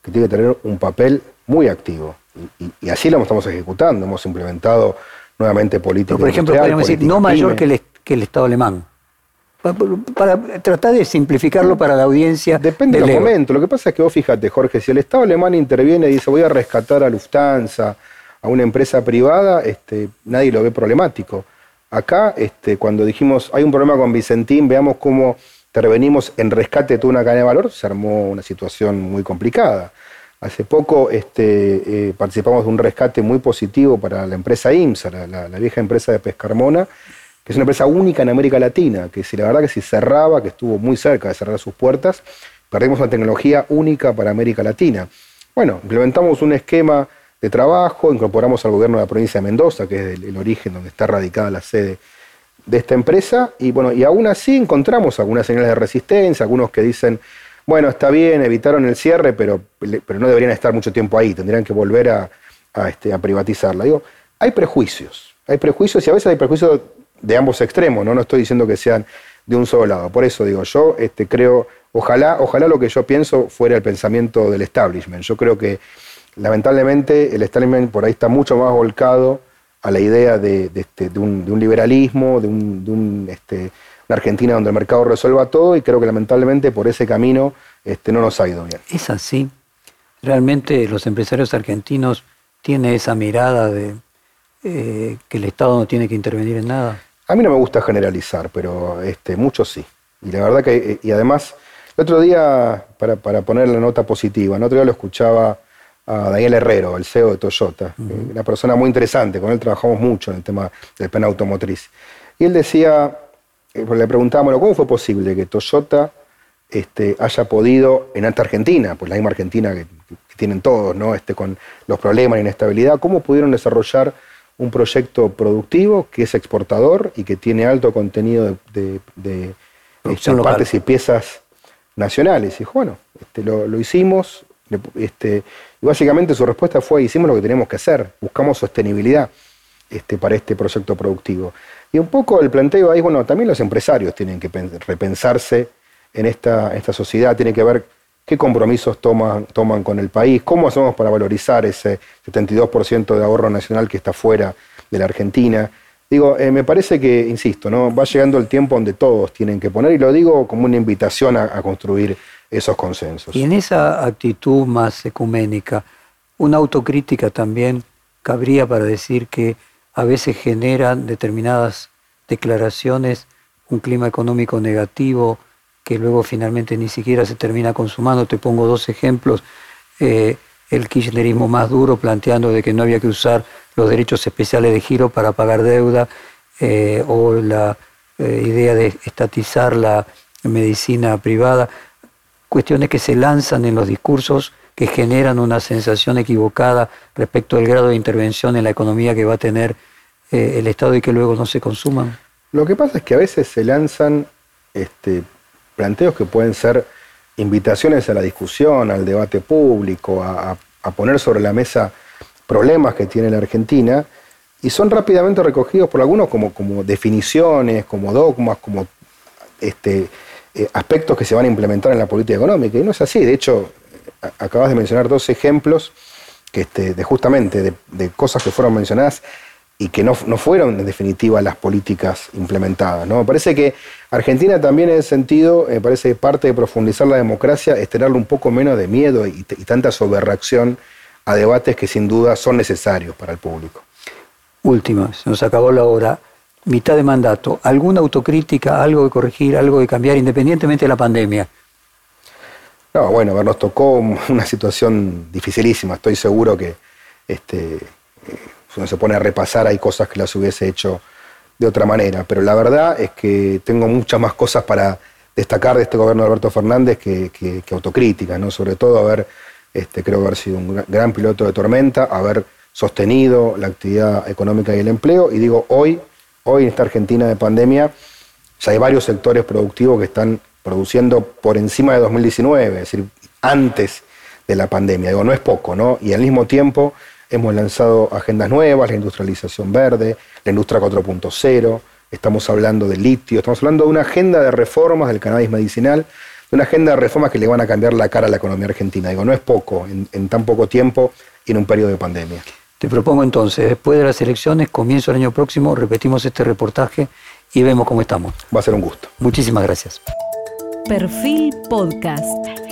que tiene que tener un papel muy activo y, así lo estamos ejecutando. Hemos implementado nuevamente políticas. Por ejemplo, podríamos decir, no mayor que el, que el, Estado alemán. Para, tratar de simplificarlo para la audiencia. Depende del momento. Lo que pasa es que vos fíjate, Jorge, si el Estado alemán interviene y dice voy a rescatar a Lufthansa, a una empresa privada, este, nadie lo ve problemático. Acá, este, cuando dijimos hay un problema con Vicentín, veamos cómo intervenimos en rescate de toda una cadena de valor, se armó una situación muy complicada. Hace poco este, eh, participamos de un rescate muy positivo para la empresa IMSA, la, vieja empresa de Pescarmona, que es una empresa única en América Latina, que si la verdad que si cerraba, que estuvo muy cerca de cerrar sus puertas, perdimos una tecnología única para América Latina. Bueno, implementamos un esquema de trabajo, incorporamos al gobierno de la provincia de Mendoza, que es el, origen donde está radicada la sede de esta empresa, y bueno, y aún así encontramos algunas señales de resistencia, algunos que dicen bueno, está bien, evitaron el cierre, pero, pero no deberían estar mucho tiempo ahí, tendrían que volver a, este, a privatizarla. Digo, hay prejuicios, hay prejuicios y a veces hay prejuicios de ambos extremos, ¿no? No estoy diciendo que sean de un solo lado. Por eso digo, yo este, creo, ojalá, ojalá lo que yo pienso fuera el pensamiento del establishment. Yo creo que lamentablemente el establishment por ahí está mucho más volcado a la idea de, este, un, liberalismo, de, un, este, una Argentina donde el mercado resuelva todo y creo que lamentablemente por ese camino este, no nos ha ido bien. Es así. Realmente los empresarios argentinos tienen esa mirada de eh, que el Estado no tiene que intervenir en nada. A mí no me gusta generalizar, pero este, muchos sí. Y la verdad que, eh, y además, el otro día, para, para poner la nota positiva, el otro día lo escuchaba a Daniel Herrero, el CEO de Toyota, una persona muy interesante, con él trabajamos mucho en el tema del plan automotriz. Y él decía, eh, le preguntábamos, ¿cómo fue posible que Toyota este, haya podido, en alta Argentina, pues la misma Argentina que, tienen todos, ¿no? Este, con los problemas de inestabilidad, ¿cómo pudieron desarrollar un proyecto productivo que es exportador y que tiene alto contenido de, de, este, partes y piezas nacionales? Y dijo, bueno, este, lo, lo, hicimos, este, y básicamente su respuesta fue, hicimos lo que teníamos que hacer, buscamos sostenibilidad este, para este proyecto productivo. Y un poco el planteo ahí, bueno, también los empresarios tienen que repensarse en esta, esta sociedad, tienen que ver qué compromisos toman, toman con el país, cómo hacemos para valorizar ese 72% de ahorro nacional que está fuera de la Argentina. Digo, eh, me parece que, insisto, ¿no? va llegando el tiempo donde todos tienen que poner, y lo digo como una invitación a construir esos consensos. Y en esa actitud más ecuménica, una autocrítica también cabría para decir que a veces generan determinadas declaraciones un clima económico negativo que luego finalmente ni siquiera se termina consumando. Te pongo dos ejemplos. Eh, el kirchnerismo más duro planteando de que no había que usar los derechos especiales de giro para pagar deuda eh, o la eh, idea de estatizar la medicina privada cuestiones que se lanzan en los discursos que generan una sensación equivocada respecto al grado de intervención en la economía que va a tener eh, el Estado y que luego no se consuman? Lo que pasa es que a veces se lanzan este, planteos que pueden ser invitaciones a la discusión, al debate público, a, poner sobre la mesa problemas que tiene la Argentina, y son rápidamente recogidos por algunos como, como definiciones, como dogmas, como este, eh, aspectos que se van a implementar en la política económica. Y no es así. De hecho, acabas de mencionar dos ejemplos que este, de justamente de, cosas que fueron mencionadas y que no, fueron en definitiva las políticas implementadas. ¿no? Me parece que Argentina también en ese sentido, me parece que parte de profundizar la democracia es tenerle un poco menos de miedo y, y tanta sobrereacción a debates que sin duda son necesarios para el público. Última, se nos acabó la hora mitad de mandato, ¿alguna autocrítica, algo de corregir, algo de cambiar, independientemente de la pandemia? No, bueno, nos tocó una situación dificilísima. Estoy seguro que este, eh, uno se pone a repasar hay cosas que las hubiese hecho de otra manera. Pero la verdad es que tengo muchas más cosas para destacar de este gobierno de Alberto Fernández que, autocrítica, ¿no? Sobre todo haber, este, creo haber sido un gran piloto de tormenta, haber sostenido la actividad económica y el empleo. Y digo, hoy Hoy en esta Argentina de pandemia ya hay varios sectores productivos que están produciendo por encima de 2019, es decir, antes de la pandemia. Digo, no es poco, ¿no? Y al mismo tiempo hemos lanzado agendas nuevas, la industrialización verde, la industria 4.0, estamos hablando del litio, estamos hablando de una agenda de reformas del cannabis medicinal, de una agenda de reformas que le van a cambiar la cara a la economía argentina. Digo, no es poco en, en tan poco tiempo y en un periodo de pandemia. Te propongo entonces, después de las elecciones, comienzo el año próximo, repetimos este reportaje y vemos cómo estamos. Va a ser un gusto. Muchísimas gracias. Perfil Podcast.